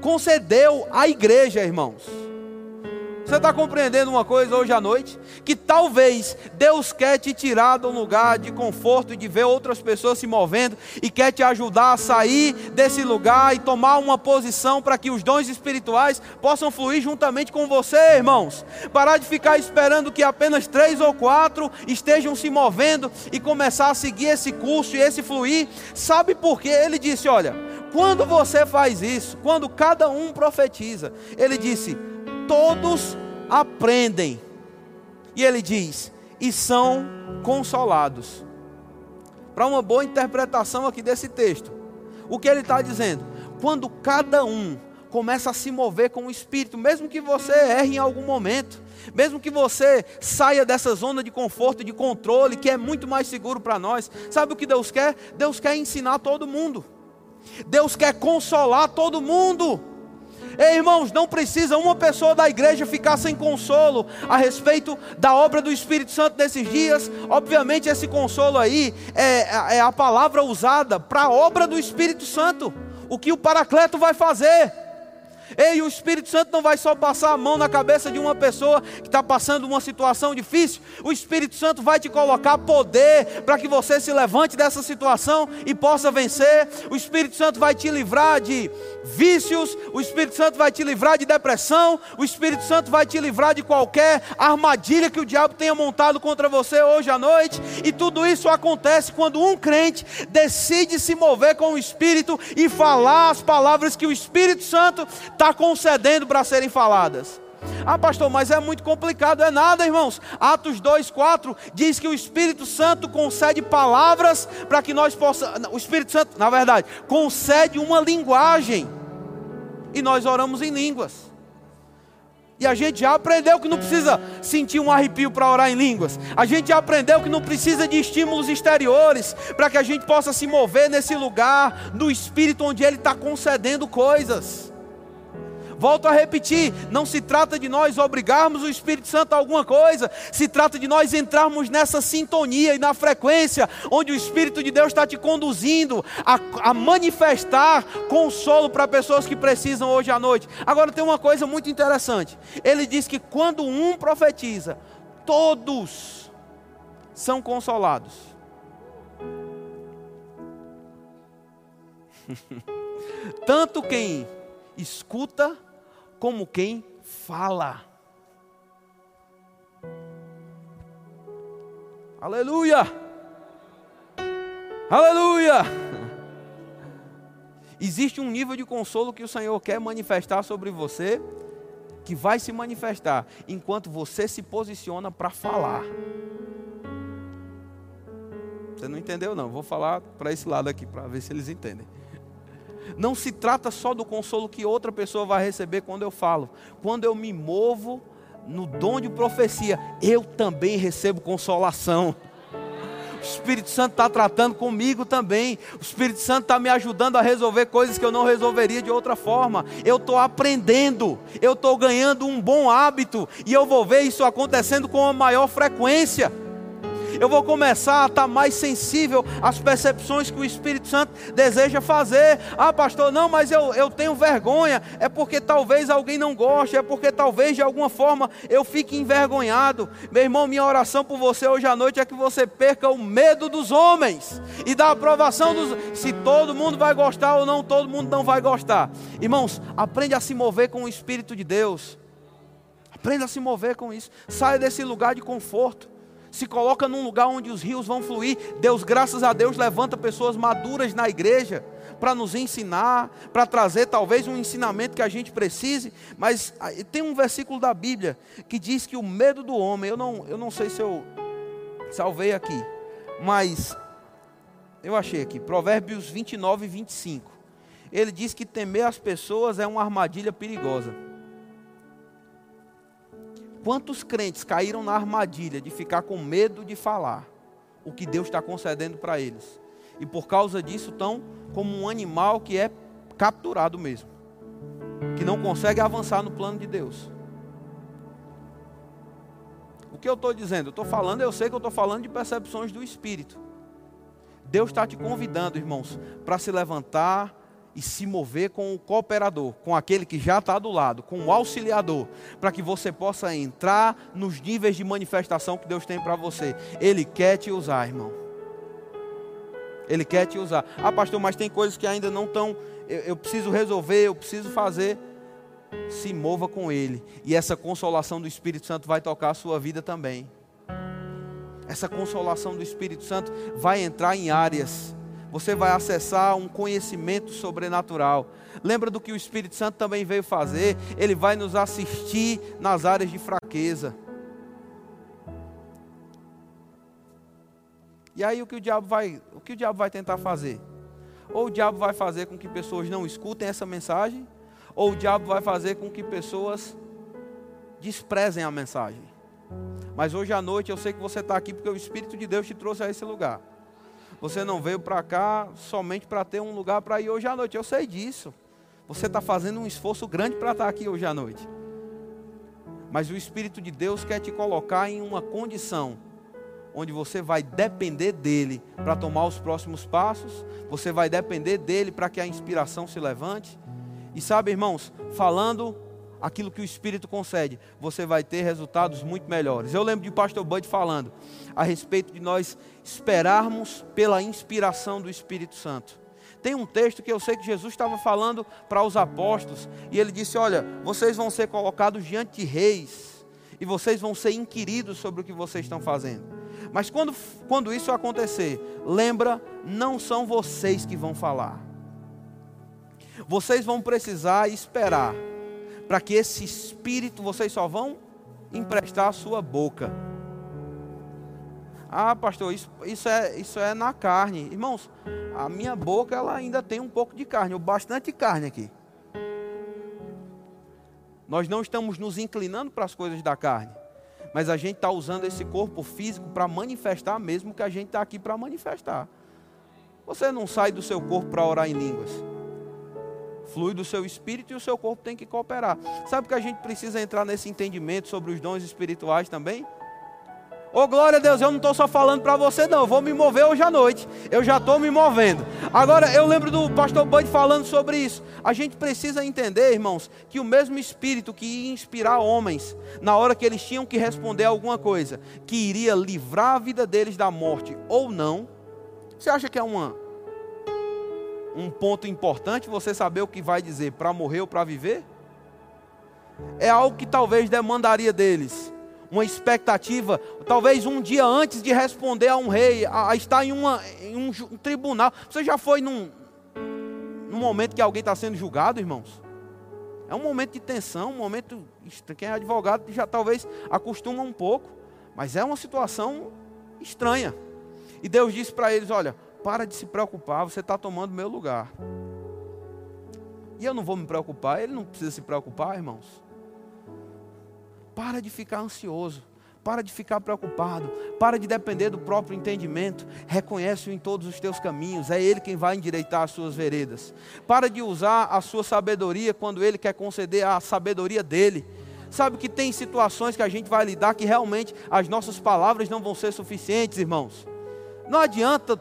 S1: concedeu à igreja, irmãos. Você está compreendendo uma coisa hoje à noite? Que talvez Deus quer te tirar de um lugar de conforto e de ver outras pessoas se movendo e quer te ajudar a sair desse lugar e tomar uma posição para que os dons espirituais possam fluir juntamente com você, irmãos. Parar de ficar esperando que apenas três ou quatro estejam se movendo e começar a seguir esse curso e esse fluir. Sabe por quê? Ele disse: olha, quando você faz isso, quando cada um profetiza, ele disse todos aprendem. E ele diz: e são consolados. Para uma boa interpretação aqui desse texto, o que ele está dizendo? Quando cada um começa a se mover com o Espírito, mesmo que você erre em algum momento, mesmo que você saia dessa zona de conforto, de controle, que é muito mais seguro para nós, sabe o que Deus quer? Deus quer ensinar todo mundo, Deus quer consolar todo mundo. Ei, irmãos, não precisa uma pessoa da igreja ficar sem consolo a respeito da obra do Espírito Santo nesses dias. Obviamente, esse consolo aí é, é a palavra usada para a obra do Espírito Santo. O que o Paracleto vai fazer? Ei, o Espírito Santo não vai só passar a mão na cabeça de uma pessoa que está passando uma situação difícil. O Espírito Santo vai te colocar poder para que você se levante dessa situação e possa vencer. O Espírito Santo vai te livrar de vícios. O Espírito Santo vai te livrar de depressão. O Espírito Santo vai te livrar de qualquer armadilha que o diabo tenha montado contra você hoje à noite. E tudo isso acontece quando um crente decide se mover com o Espírito e falar as palavras que o Espírito Santo está concedendo para serem faladas. Ah, pastor, mas é muito complicado. É nada, irmãos. Atos 2, 4 diz que o Espírito Santo concede palavras para que nós possamos. O Espírito Santo, na verdade, concede uma linguagem. E nós oramos em línguas. E a gente já aprendeu que não precisa sentir um arrepio para orar em línguas. A gente já aprendeu que não precisa de estímulos exteriores para que a gente possa se mover nesse lugar do Espírito onde Ele está concedendo coisas. Volto a repetir: não se trata de nós obrigarmos o Espírito Santo a alguma coisa, se trata de nós entrarmos nessa sintonia e na frequência onde o Espírito de Deus está te conduzindo a, a manifestar consolo para pessoas que precisam hoje à noite. Agora tem uma coisa muito interessante: ele diz que quando um profetiza, todos são consolados. *laughs* Tanto quem escuta como quem fala. Aleluia! Aleluia! Existe um nível de consolo que o Senhor quer manifestar sobre você, que vai se manifestar enquanto você se posiciona para falar. Você não entendeu, não? Vou falar para esse lado aqui, para ver se eles entendem. Não se trata só do consolo que outra pessoa vai receber quando eu falo. Quando eu me movo no dom de profecia, eu também recebo consolação. O Espírito Santo está tratando comigo também. O Espírito Santo está me ajudando a resolver coisas que eu não resolveria de outra forma. Eu estou aprendendo, eu estou ganhando um bom hábito e eu vou ver isso acontecendo com a maior frequência eu vou começar a estar mais sensível às percepções que o Espírito Santo deseja fazer. Ah, pastor, não, mas eu, eu tenho vergonha. É porque talvez alguém não goste, é porque talvez de alguma forma eu fique envergonhado. Meu irmão, minha oração por você hoje à noite é que você perca o medo dos homens e da aprovação dos. Se todo mundo vai gostar ou não, todo mundo não vai gostar. Irmãos, aprende a se mover com o Espírito de Deus. Aprenda a se mover com isso. Saia desse lugar de conforto se coloca num lugar onde os rios vão fluir. Deus, graças a Deus, levanta pessoas maduras na igreja para nos ensinar, para trazer talvez um ensinamento que a gente precise. Mas tem um versículo da Bíblia que diz que o medo do homem, eu não, eu não sei se eu salvei aqui, mas eu achei aqui, Provérbios 29 e 25. Ele diz que temer as pessoas é uma armadilha perigosa. Quantos crentes caíram na armadilha de ficar com medo de falar o que Deus está concedendo para eles? E por causa disso estão como um animal que é capturado mesmo, que não consegue avançar no plano de Deus. O que eu estou dizendo? Eu estou falando, eu sei que eu estou falando de percepções do Espírito. Deus está te convidando, irmãos, para se levantar e se mover com o cooperador, com aquele que já está do lado, com o auxiliador, para que você possa entrar nos níveis de manifestação que Deus tem para você. Ele quer te usar, irmão. Ele quer te usar. Ah, pastor, mas tem coisas que ainda não estão. Eu, eu preciso resolver, eu preciso fazer. Se mova com Ele. E essa consolação do Espírito Santo vai tocar a sua vida também. Essa consolação do Espírito Santo vai entrar em áreas você vai acessar um conhecimento sobrenatural. Lembra do que o Espírito Santo também veio fazer? Ele vai nos assistir nas áreas de fraqueza. E aí o que o diabo vai, o que o diabo vai tentar fazer? Ou o diabo vai fazer com que pessoas não escutem essa mensagem, ou o diabo vai fazer com que pessoas desprezem a mensagem. Mas hoje à noite eu sei que você está aqui porque o Espírito de Deus te trouxe a esse lugar. Você não veio para cá somente para ter um lugar para ir hoje à noite. Eu sei disso. Você está fazendo um esforço grande para estar tá aqui hoje à noite. Mas o Espírito de Deus quer te colocar em uma condição onde você vai depender dele para tomar os próximos passos, você vai depender dele para que a inspiração se levante. E sabe, irmãos, falando aquilo que o Espírito concede, você vai ter resultados muito melhores. Eu lembro de Pastor Bud falando a respeito de nós esperarmos pela inspiração do Espírito Santo. Tem um texto que eu sei que Jesus estava falando para os apóstolos, e ele disse: Olha, vocês vão ser colocados diante de reis, e vocês vão ser inquiridos sobre o que vocês estão fazendo. Mas quando, quando isso acontecer, lembra, não são vocês que vão falar. Vocês vão precisar esperar para que esse espírito vocês só vão emprestar a sua boca. Ah, pastor, isso, isso, é, isso é na carne. Irmãos, a minha boca ela ainda tem um pouco de carne, ou bastante carne aqui. Nós não estamos nos inclinando para as coisas da carne, mas a gente está usando esse corpo físico para manifestar mesmo que a gente está aqui para manifestar. Você não sai do seu corpo para orar em línguas. Flui do seu espírito e o seu corpo tem que cooperar. Sabe que a gente precisa entrar nesse entendimento sobre os dons espirituais também? Ô oh, glória a Deus, eu não estou só falando para você, não. Eu vou me mover hoje à noite. Eu já estou me movendo. Agora, eu lembro do pastor Bud falando sobre isso. A gente precisa entender, irmãos, que o mesmo Espírito que ia inspirar homens, na hora que eles tinham que responder alguma coisa, que iria livrar a vida deles da morte ou não. Você acha que é uma, um ponto importante você saber o que vai dizer para morrer ou para viver? É algo que talvez demandaria deles uma expectativa, talvez um dia antes de responder a um rei, a, a estar em, uma, em um, um, tribunal. Você já foi num, num momento que alguém está sendo julgado, irmãos? É um momento de tensão, um momento. Quem é advogado já talvez acostuma um pouco, mas é uma situação estranha. E Deus disse para eles: Olha, para de se preocupar, você está tomando meu lugar. E eu não vou me preocupar, ele não precisa se preocupar, irmãos. Para de ficar ansioso. Para de ficar preocupado. Para de depender do próprio entendimento. Reconhece-o em todos os teus caminhos. É Ele quem vai endireitar as suas veredas. Para de usar a sua sabedoria quando Ele quer conceder a sabedoria dele. Sabe que tem situações que a gente vai lidar que realmente as nossas palavras não vão ser suficientes, irmãos. Não adianta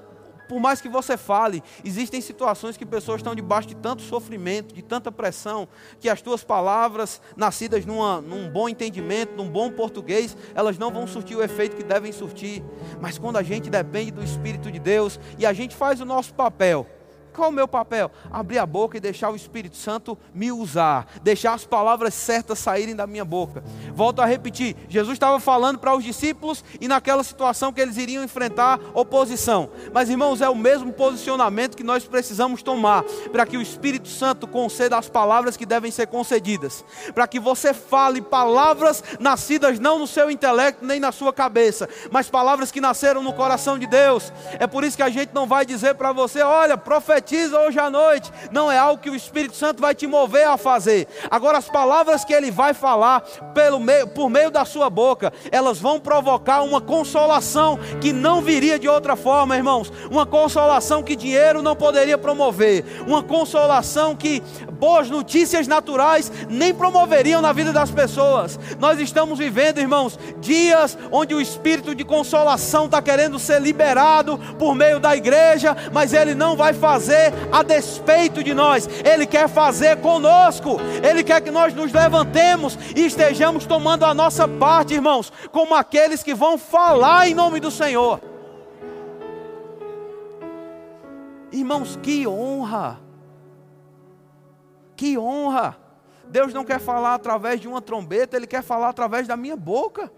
S1: por mais que você fale, existem situações que pessoas estão debaixo de tanto sofrimento, de tanta pressão, que as tuas palavras, nascidas numa, num bom entendimento, num bom português, elas não vão surtir o efeito que devem surtir. Mas quando a gente depende do Espírito de Deus e a gente faz o nosso papel, qual o meu papel? Abrir a boca e deixar o Espírito Santo me usar, deixar as palavras certas saírem da minha boca. Volto a repetir: Jesus estava falando para os discípulos e naquela situação que eles iriam enfrentar oposição. Mas, irmãos, é o mesmo posicionamento que nós precisamos tomar para que o Espírito Santo conceda as palavras que devem ser concedidas, para que você fale palavras nascidas não no seu intelecto nem na sua cabeça, mas palavras que nasceram no coração de Deus. É por isso que a gente não vai dizer para você: olha, profetiza profetiza hoje à noite, não é algo que o Espírito Santo vai te mover a fazer. Agora, as palavras que ele vai falar pelo meio, por meio da sua boca, elas vão provocar uma consolação que não viria de outra forma, irmãos. Uma consolação que dinheiro não poderia promover, uma consolação que boas notícias naturais nem promoveriam na vida das pessoas. Nós estamos vivendo, irmãos, dias onde o espírito de consolação está querendo ser liberado por meio da igreja, mas ele não vai fazer fazer a despeito de nós, Ele quer fazer conosco, Ele quer que nós nos levantemos e estejamos tomando a nossa parte, irmãos, como aqueles que vão falar em nome do Senhor. Irmãos, que honra! Que honra! Deus não quer falar através de uma trombeta, Ele quer falar através da minha boca.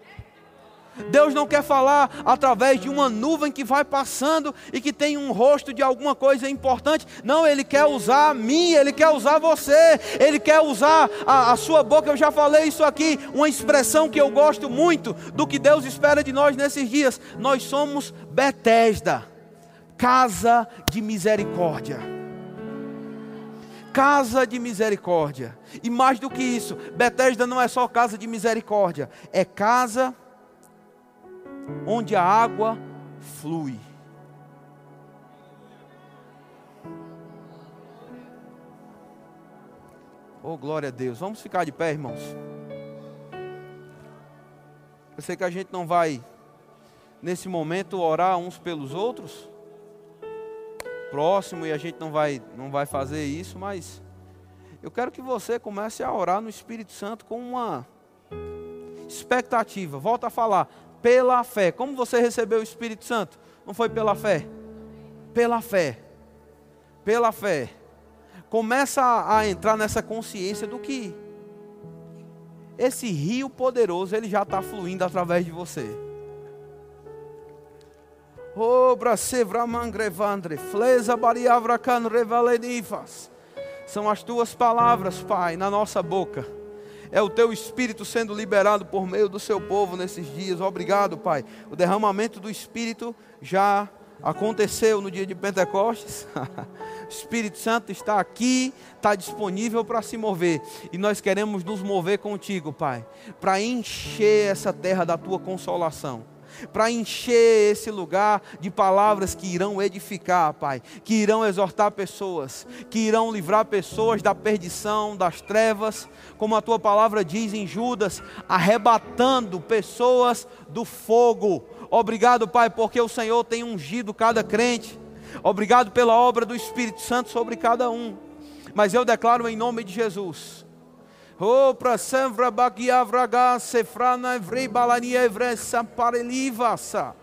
S1: Deus não quer falar através de uma nuvem que vai passando e que tem um rosto de alguma coisa importante. Não, Ele quer usar a mim, Ele quer usar você, Ele quer usar a, a sua boca. Eu já falei isso aqui, uma expressão que eu gosto muito do que Deus espera de nós nesses dias. Nós somos Betesda, casa de misericórdia. Casa de misericórdia. E mais do que isso, Betesda não é só casa de misericórdia, é casa onde a água flui. Oh, glória a Deus. Vamos ficar de pé, irmãos. Eu sei que a gente não vai, nesse momento, orar uns pelos outros, próximo, e a gente não vai, não vai fazer isso, mas eu quero que você comece a orar no Espírito Santo com uma expectativa. Volta a falar pela fé. Como você recebeu o Espírito Santo? Não foi pela fé? Pela fé. Pela fé. Começa a, entrar nessa consciência do que esse rio poderoso ele já está fluindo através de você. São as tuas palavras, Pai, na nossa boca é o teu espírito sendo liberado por meio do seu povo nesses dias. Obrigado, Pai. O derramamento do espírito já aconteceu no dia de Pentecostes. *laughs* o Espírito Santo está aqui, está disponível para se mover. E nós queremos nos mover contigo, Pai, para encher essa terra da tua consolação para encher esse lugar de palavras que irão edificar, Pai, que irão exortar pessoas, que irão livrar pessoas da perdição, das trevas, como a tua palavra diz em Judas, arrebatando pessoas do fogo. Obrigado, Pai, porque o Senhor tem ungido cada crente. Obrigado pela obra do Espírito Santo sobre cada um. Mas eu declaro em nome de Jesus Oh, para sempre bagiavraga sefrana evrei balania evre samparelivasa.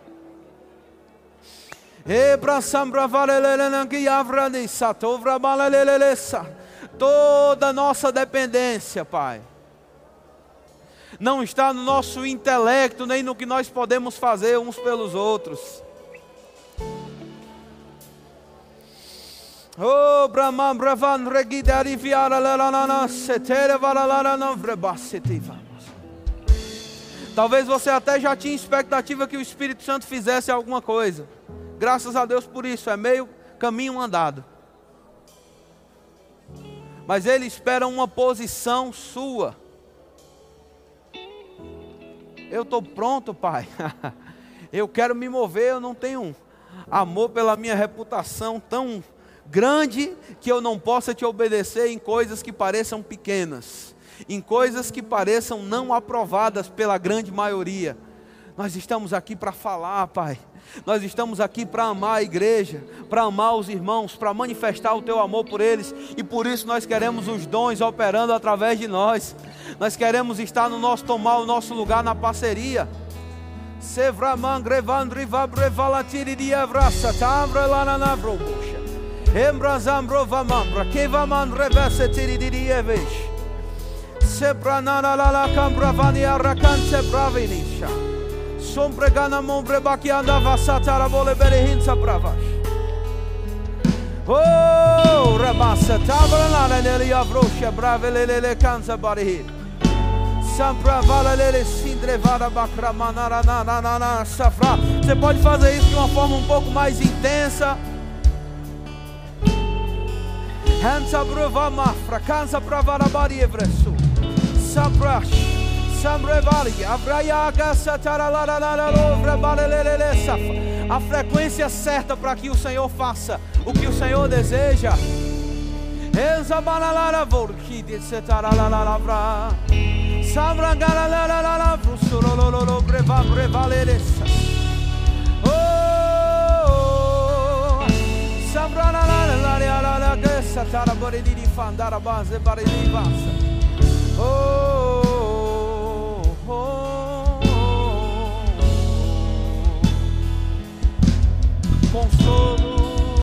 S1: E para sambra valelelena giavra de satovra balalelelesa. Toda nossa dependência, Pai, não está no nosso intelecto, nem no que nós podemos fazer uns pelos outros Oh, Brahman, Brahman, Regidari, Viara, Lalana, Setere, Varalana, vamos. Talvez você até já tinha expectativa que o Espírito Santo fizesse alguma coisa. Graças a Deus por isso, é meio caminho andado. Mas ele espera uma posição sua. Eu estou pronto, Pai. *laughs* eu quero me mover, eu não tenho amor pela minha reputação tão grande que eu não possa te obedecer em coisas que pareçam pequenas, em coisas que pareçam não aprovadas pela grande maioria. Nós estamos aqui para falar, Pai. Nós estamos aqui para amar a igreja, para amar os irmãos, para manifestar o teu amor por eles, e por isso nós queremos os dons operando através de nós. Nós queremos estar no nosso tomar o nosso lugar na parceria. Sevraman grevandri vabrevalatiriri avrasa tambre lananavrobush. Embra zambro vamambra, que vaman revese tiridievesh. Sepra nana la la cambra vani arracan sepra vinisha. Sompre gana mombre baki andava satara vole berehinsa bravash. Oh, rebassa tavra nana neli avrosha brave lele le canza barihin. Sampra vala lele sindre vara bakra manara na na na na safra. Você pode fazer isso de uma forma um pouco mais intensa. Hansa brova mafra, cansa pravarabari evresu. Sabrash, samrevali, abrayaga sataralalalalalovrabalelelelesa. A frequência certa para que o Senhor faça o que o Senhor deseja. Enzabalalala vorkidi setaralalavra. Samrangalalala vrusulololo breva brevalelesa. Samranalalalala satara boredi di fandara base baredi basa. Oh, oh, oh, consolo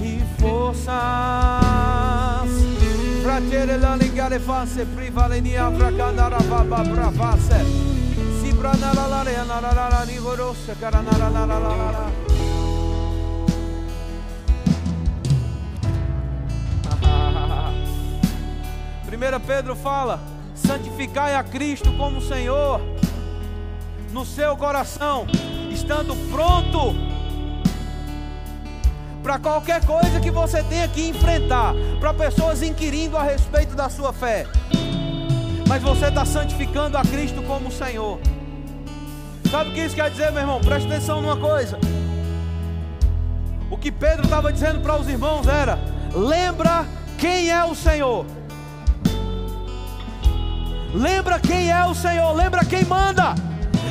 S1: e forças. Fratelli la ligare fanse privaleni avra candara baba bravase. Si branara la la la la la rigorosa caranara la la la la. 1 Pedro fala: santificai a Cristo como Senhor no seu coração, estando pronto para qualquer coisa que você tenha que enfrentar, para pessoas inquirindo a respeito da sua fé. Mas você está santificando a Cristo como Senhor. Sabe o que isso quer dizer, meu irmão? Preste atenção numa coisa. O que Pedro estava dizendo para os irmãos era: lembra quem é o Senhor. Lembra quem é o Senhor, lembra quem manda,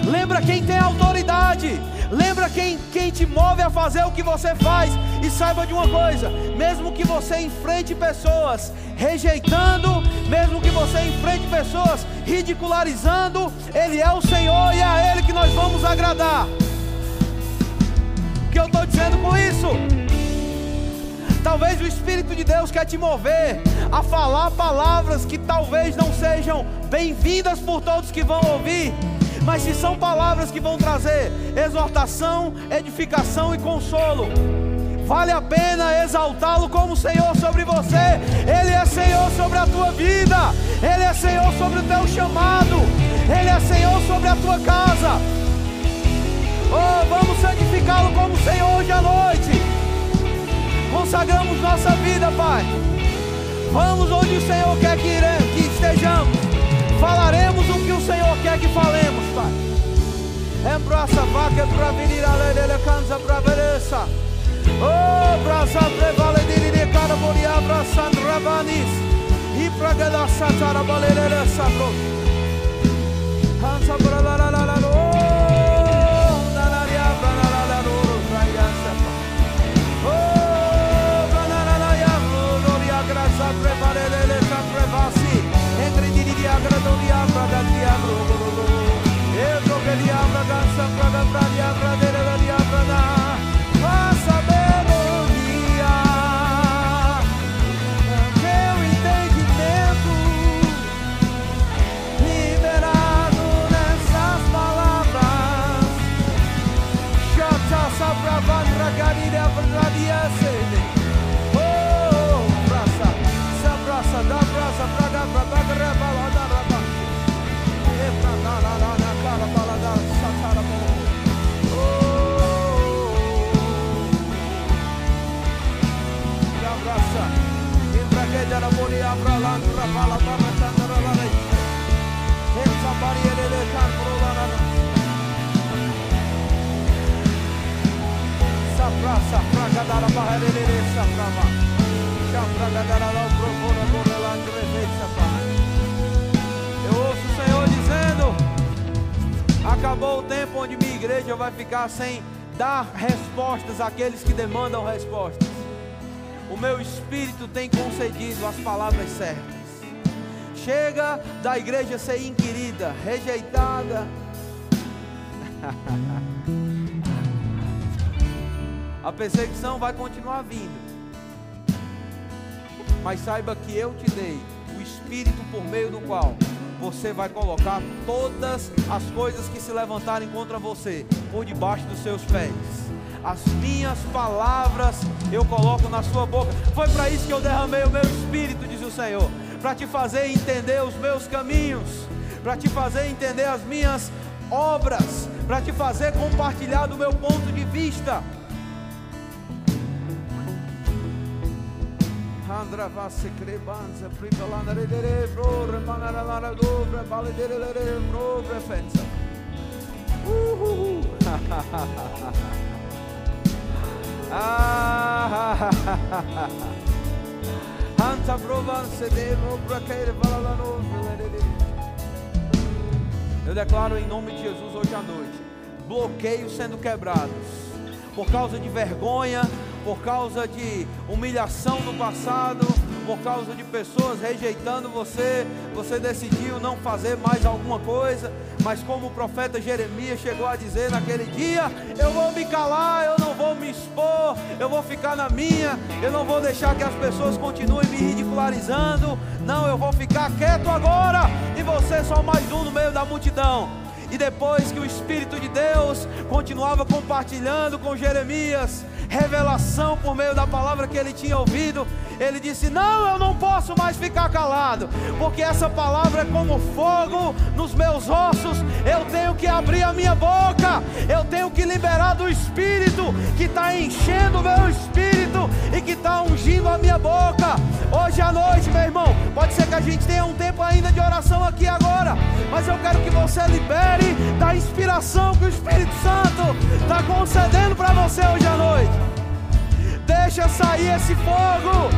S1: lembra quem tem autoridade, lembra quem, quem te move a fazer o que você faz. E saiba de uma coisa: mesmo que você enfrente pessoas rejeitando, mesmo que você enfrente pessoas ridicularizando, Ele é o Senhor e é a Ele que nós vamos agradar. O que eu estou dizendo com isso? Talvez o Espírito de Deus quer te mover a falar palavras que talvez não sejam bem-vindas por todos que vão ouvir, mas se são palavras que vão trazer exortação, edificação e consolo, vale a pena exaltá-lo como Senhor sobre você. Ele é Senhor sobre a tua vida, Ele é Senhor sobre o teu chamado, Ele é Senhor sobre a tua casa. Oh, vamos santificá-lo como Senhor hoje à noite. Consagramos nossa vida, Pai. Vamos onde o Senhor quer que, iremos, que estejamos. Falaremos o que o Senhor quer que falemos, Pai. Embraça vaca para vir a lei cansa para vereça. Oh, brasa prevale de de cara moria abraçando rabanis. E para gala satara balere sabro. Cansa para la la la la. Sem dar respostas àqueles que demandam respostas. O meu espírito tem concedido as palavras certas. Chega da igreja ser inquirida, rejeitada. *laughs* A perseguição vai continuar vindo. Mas saiba que eu te dei o espírito por meio do qual você vai colocar todas as coisas que se levantarem contra você por debaixo dos seus pés as minhas palavras eu coloco na sua boca. Foi para isso que eu derramei o meu espírito, diz o Senhor, para te fazer entender os meus caminhos, para te fazer entender as minhas obras, para te fazer compartilhar do meu ponto de vista. Andra vasse crebanza, privalana redere, bro, remanara lara dobra, validere, bro, refensa. Uhul. Ah, Anta provanse devo braqueire valalano. Eu declaro em nome de Jesus hoje à noite, bloqueios sendo quebrados por causa de vergonha, por causa de humilhação no passado, por causa de pessoas rejeitando você, você decidiu não fazer mais alguma coisa, mas como o profeta Jeremias chegou a dizer naquele dia: Eu vou me calar, eu não vou me expor, eu vou ficar na minha, eu não vou deixar que as pessoas continuem me ridicularizando, não, eu vou ficar quieto agora, e você só mais um no meio da multidão. E depois que o Espírito de Deus continuava compartilhando com Jeremias, revelação por meio da palavra que ele tinha ouvido, ele disse: Não, eu não posso mais ficar calado, porque essa palavra é como fogo nos meus ossos. Eu tenho que abrir a minha boca, eu tenho que liberar do Espírito que está enchendo o meu espírito e que está ungindo a minha boca. Hoje à noite, meu irmão, pode ser que a gente tenha um tempo ainda de oração aqui agora, mas eu quero que você libere da inspiração que o Espírito Santo está concedendo para você hoje à noite. Deixa sair esse fogo.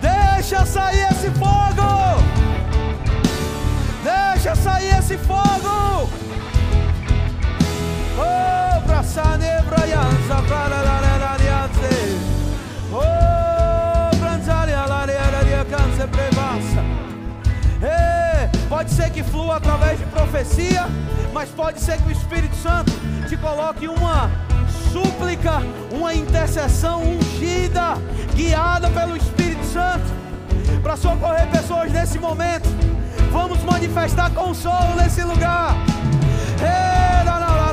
S1: Deixa sair esse fogo. Deixa sair esse fogo. Oh. Oh. Pode ser que flua através de profecia, mas pode ser que o Espírito Santo te coloque uma súplica, uma intercessão ungida, guiada pelo Espírito Santo, para socorrer pessoas nesse momento. Vamos manifestar consolo nesse lugar. Ei, la, la, la,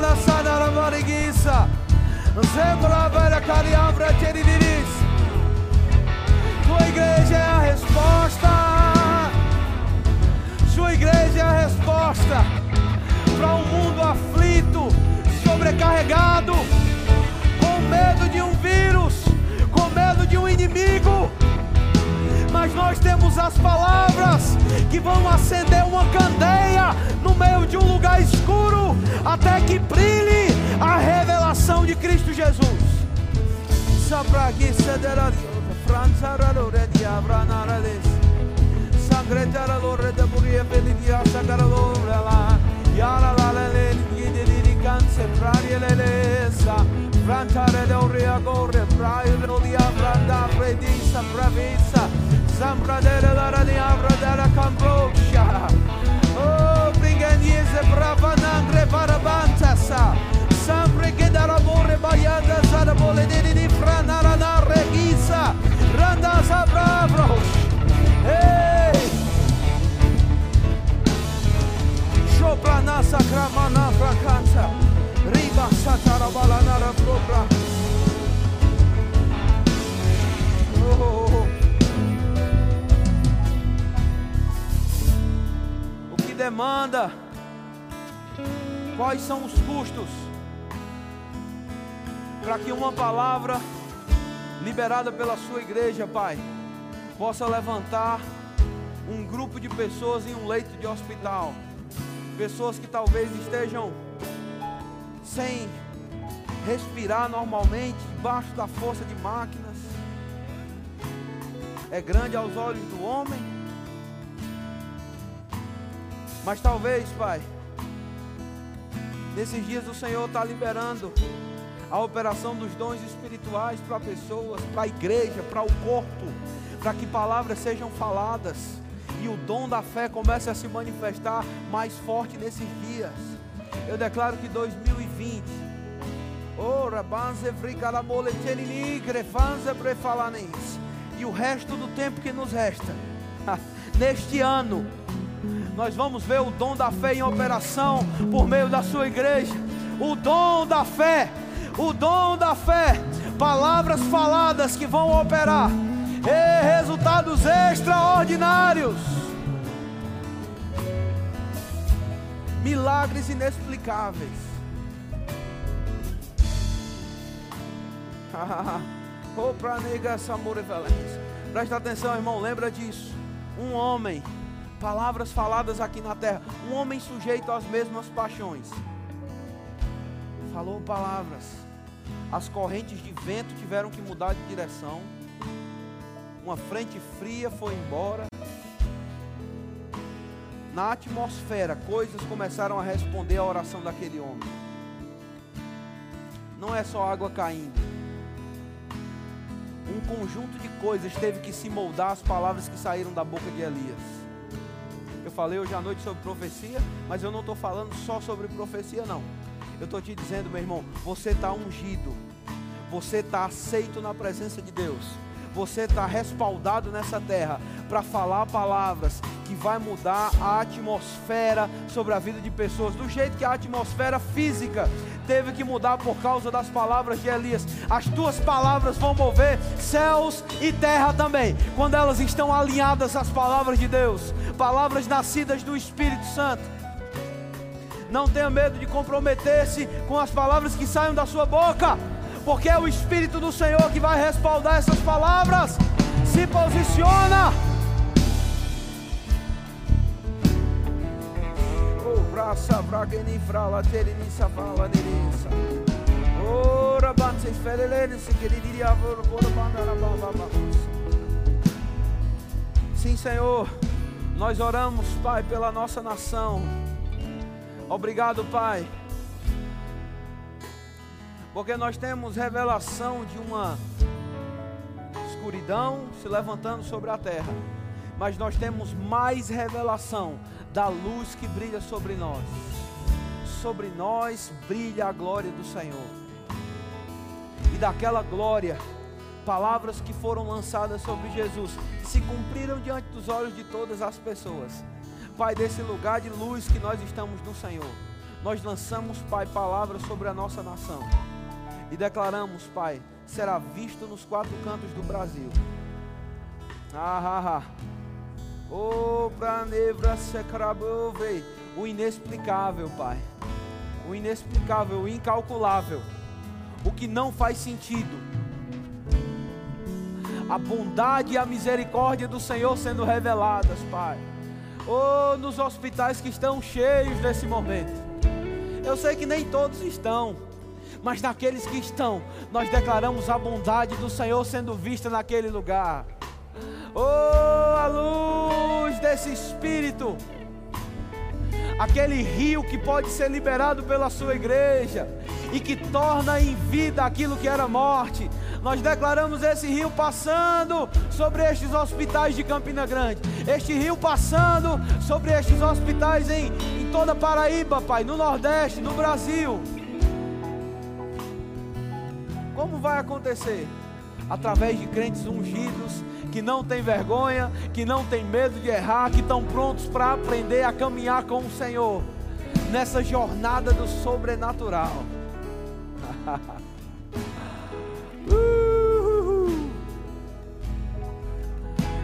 S1: sobrecarregado, com medo de um vírus, com medo de um inimigo. Mas nós temos as palavras que vão acender uma candeia no meio de um lugar escuro, até que brilhe a revelação de Cristo Jesus. Sangretara lore de buria velidia sagara lore la Yara la la le di di sembrare l'elesa Frantare l'orea gore, braio l'odia Branda predisa, bravisa Sambra della larania, bradara cambroscia Oh, bringaniese, brava nangre, barabantasa Sempre che dall'amore baiata Sara vole di di franara na regisa Randa sa brosh Hey! Sopra nasa, cramana, fracanza Riba. Oh, oh, oh. O que demanda? Quais são os custos? Para que uma palavra liberada pela sua igreja, Pai, possa levantar um grupo de pessoas em um leito de hospital pessoas que talvez estejam sem respirar normalmente, debaixo da força de máquinas. É grande aos olhos do homem, mas talvez, Pai, nesses dias o Senhor está liberando a operação dos dons espirituais para pessoas, para a igreja, para o corpo, para que palavras sejam faladas e o dom da fé comece a se manifestar mais forte nesses dias. Eu declaro que 2020, e o resto do tempo que nos resta, *laughs* neste ano, nós vamos ver o dom da fé em operação por meio da sua igreja. O dom da fé, o dom da fé, palavras faladas que vão operar e resultados extraordinários. Milagres inexplicáveis. *laughs* Oh, para negar amor e. Presta atenção, irmão, lembra disso. Um homem, palavras faladas aqui na terra, um homem sujeito às mesmas paixões. Falou palavras. As correntes de vento tiveram que mudar de direção uma frente fria foi embora. Na atmosfera, coisas começaram a responder à oração daquele homem. Não é só água caindo. Um conjunto de coisas teve que se moldar às palavras que saíram da boca de Elias. Eu falei hoje à noite sobre profecia, mas eu não estou falando só sobre profecia, não. Eu estou te dizendo, meu irmão, você está ungido, você está aceito na presença de Deus você está respaldado nessa terra para falar palavras que vai mudar a atmosfera sobre a vida de pessoas, do jeito que a atmosfera física teve que mudar por causa das palavras de Elias. As tuas palavras vão mover céus e terra também, quando elas estão alinhadas às palavras de Deus, palavras nascidas do Espírito Santo. Não tenha medo de comprometer-se com as palavras que saem da sua boca porque é o Espírito do Senhor que vai respaldar essas palavras. Se posiciona. Oh, braça, bragueni, frala, terini, savala, nerissa. Ora, bante, ferelene, se queriria, avoro, bora, bandara, bababa. Sim, Senhor, nós oramos, Pai, pela nossa nação. Obrigado, Pai porque nós temos revelação de uma escuridão se levantando sobre a terra, mas nós temos mais revelação da luz que brilha sobre nós. Sobre nós brilha a glória do Senhor. E daquela glória, palavras que foram lançadas sobre Jesus se cumpriram diante dos olhos de todas as pessoas. Pai, desse lugar de luz que nós estamos no Senhor, nós lançamos, Pai, palavras sobre a nossa nação e declaramos, Pai, será visto nos quatro cantos do Brasil. Ah, ah, ah. Oh, pranevra secrabove. O inexplicável, Pai. O inexplicável, o incalculável. O que não faz sentido. A bondade e a misericórdia do Senhor sendo reveladas, Pai. Oh, nos hospitais que estão cheios nesse momento. Eu sei que nem todos estão, mas naqueles que estão, nós declaramos a bondade do Senhor sendo vista naquele lugar. Oh, a luz desse Espírito, aquele rio que pode ser liberado pela sua igreja e que torna em vida aquilo que era morte. Nós declaramos esse rio passando sobre estes hospitais de Campina Grande, este rio passando sobre estes hospitais em, em toda Paraíba, Pai, no Nordeste, no Brasil. Como vai acontecer? Através de crentes ungidos, que não tem vergonha, que não tem medo de errar, que estão prontos para aprender a caminhar com o Senhor nessa jornada do sobrenatural. *laughs*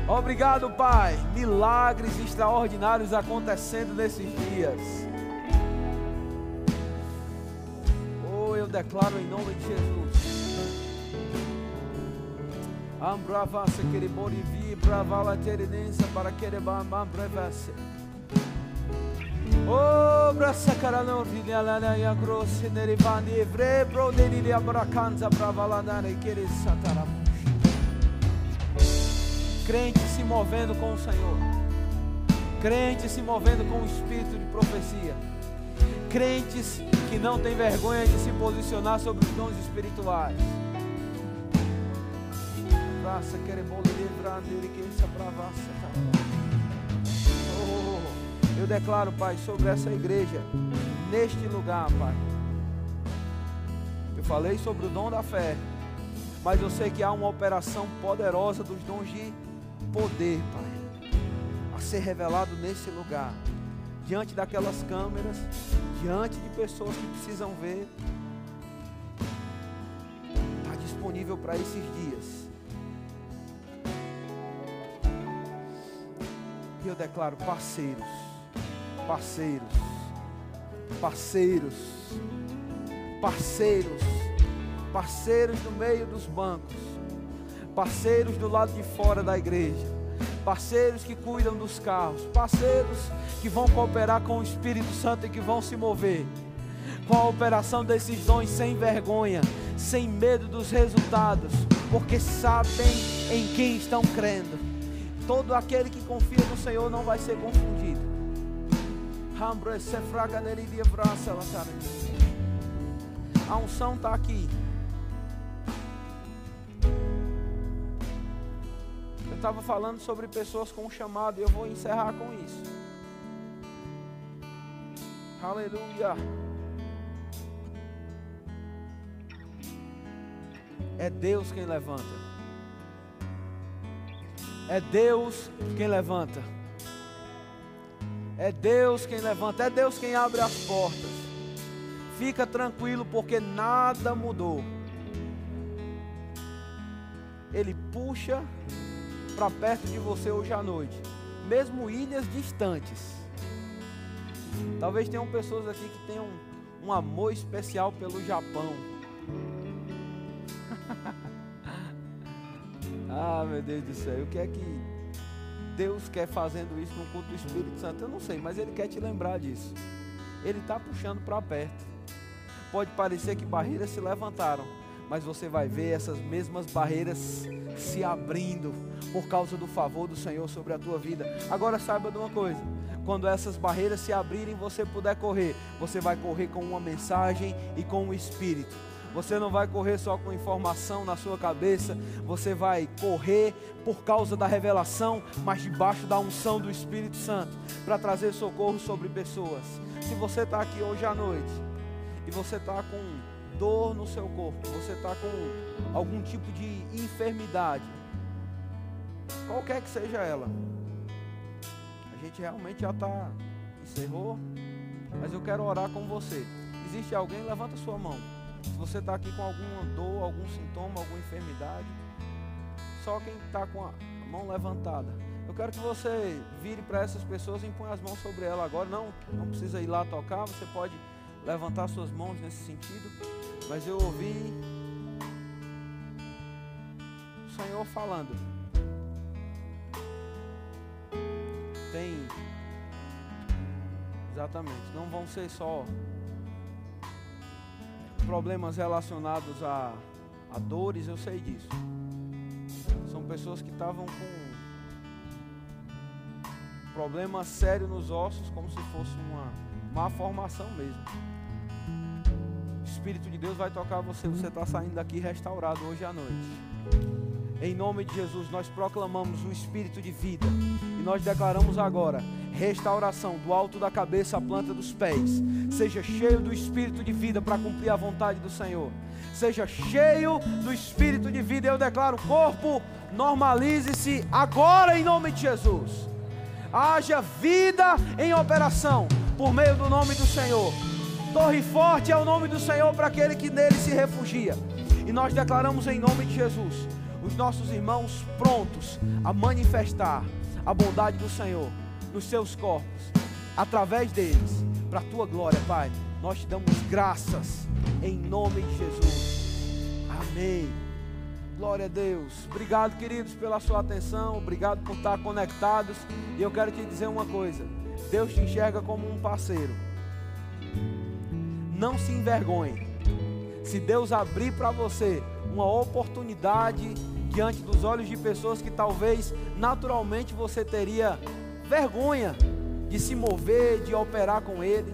S1: Obrigado, Pai. Milagres extraordinários acontecendo nesses dias. Oh, eu declaro em nome de Jesus. Ambravasa queribori vi bravala terenensa para querebam brevase. Oh, brasa carano rilalana ya grosse nerivani evre bro denili abracanza bravalana quere sataram. Crente se movendo com o Senhor. Crente se movendo com o espírito de profecia. Crentes que não têm vergonha de se posicionar sobre os dons espirituais bravaça, queremole levrande, que essa bravaça, Oh, eu declaro, Pai, sobre essa igreja, neste lugar, Pai. Eu falei sobre o dom da fé, mas eu sei que há uma operação poderosa dos dons de poder, Pai, a ser revelado nesse lugar, diante daquelas câmeras, diante de pessoas que precisam ver. Está disponível para esses dias. Eu declaro parceiros, parceiros, parceiros, parceiros, parceiros no meio dos bancos, parceiros do lado de fora da igreja, parceiros que cuidam dos carros, parceiros que vão cooperar com o Espírito Santo e que vão se mover com a operação desses dons sem vergonha, sem medo dos resultados, porque sabem em quem estão crendo todo aquele que confia no Senhor não vai ser confundido. A unção está aqui. Eu estava falando sobre pessoas com chamado e eu vou encerrar com isso. Aleluia. É Deus quem levanta. É Deus quem levanta. É Deus quem levanta. É Deus quem abre as portas. Fica tranquilo porque nada mudou. Ele puxa para perto de você hoje à noite, mesmo ilhas distantes. Talvez tenham pessoas aqui que tenham um amor especial pelo Japão. Ah, meu Deus do céu, o que é que Deus quer fazendo isso no culto do Espírito Santo? Eu não sei, mas Ele quer te lembrar disso. Ele está puxando para perto. Pode parecer que barreiras se levantaram, mas você vai ver essas mesmas barreiras se abrindo por causa do favor do Senhor sobre a tua vida. Agora saiba de uma coisa: quando essas barreiras se abrirem, você puder correr, você vai correr com uma mensagem e com o Espírito. Você não vai correr só com informação na sua cabeça, você vai correr por causa da revelação, mas debaixo da unção do Espírito Santo, para trazer socorro sobre pessoas. Se você está aqui hoje à noite e você está com dor no seu corpo, você está com algum tipo de enfermidade, qualquer que seja ela, a gente realmente já está encerrou, mas eu quero orar com você. Existe alguém? Levanta sua mão. Se você está aqui com alguma dor, algum sintoma, alguma enfermidade, só quem está com a mão levantada. Eu quero que você vire para essas pessoas e impõe as mãos sobre ela agora. Não, não precisa ir lá tocar, você pode levantar suas mãos nesse sentido. Mas eu ouvi o Senhor falando. Tem exatamente, não vão ser só problemas relacionados a, a dores, eu sei disso. São pessoas que estavam com problema sério nos ossos, como se fosse uma má formação mesmo. O Espírito de Deus vai tocar você, você está saindo daqui restaurado hoje à noite. Em nome de Jesus, nós proclamamos o Espírito de vida e nós declaramos agora restauração do alto da cabeça à planta dos pés. Seja cheio do Espírito de vida para cumprir a vontade do Senhor. Seja cheio do Espírito de vida. Eu declaro: corpo, normalize-se agora em nome de Jesus haja vida em operação por meio do nome do Senhor. Torre forte é o nome do Senhor para aquele que nele se refugia. E nós declaramos em nome de Jesus os nossos irmãos prontos a manifestar a bondade do Senhor nos seus corpos, através deles, para a tua glória, Pai. Nós te damos graças em nome de Jesus. Amém. Glória a Deus. Obrigado, queridos, pela sua atenção. Obrigado por estar conectados. E eu quero te dizer uma coisa: Deus te enxerga como um parceiro. Não se envergonhe. Se Deus abrir para você uma oportunidade diante dos olhos de pessoas que talvez naturalmente você teria vergonha de se mover, de operar com Ele,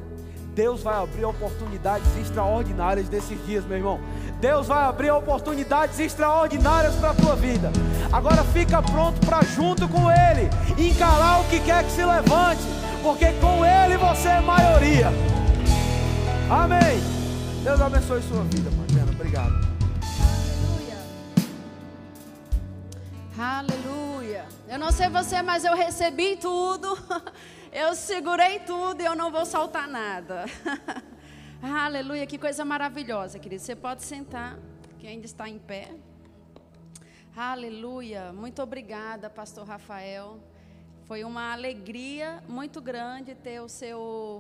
S1: Deus vai abrir oportunidades extraordinárias nesses dias, meu irmão. Deus vai abrir oportunidades extraordinárias para a tua vida. Agora fica pronto para junto com Ele encarar o que quer que se levante, porque com Ele você é maioria. Amém. Deus abençoe sua vida, Mariana. Obrigado.
S2: Aleluia. Aleluia. Eu não sei você, mas eu recebi tudo. *laughs* Eu segurei tudo e eu não vou soltar nada. *laughs* Aleluia, que coisa maravilhosa, querido. Você pode sentar, que ainda está em pé. Aleluia, muito obrigada, Pastor Rafael. Foi uma alegria muito grande ter o seu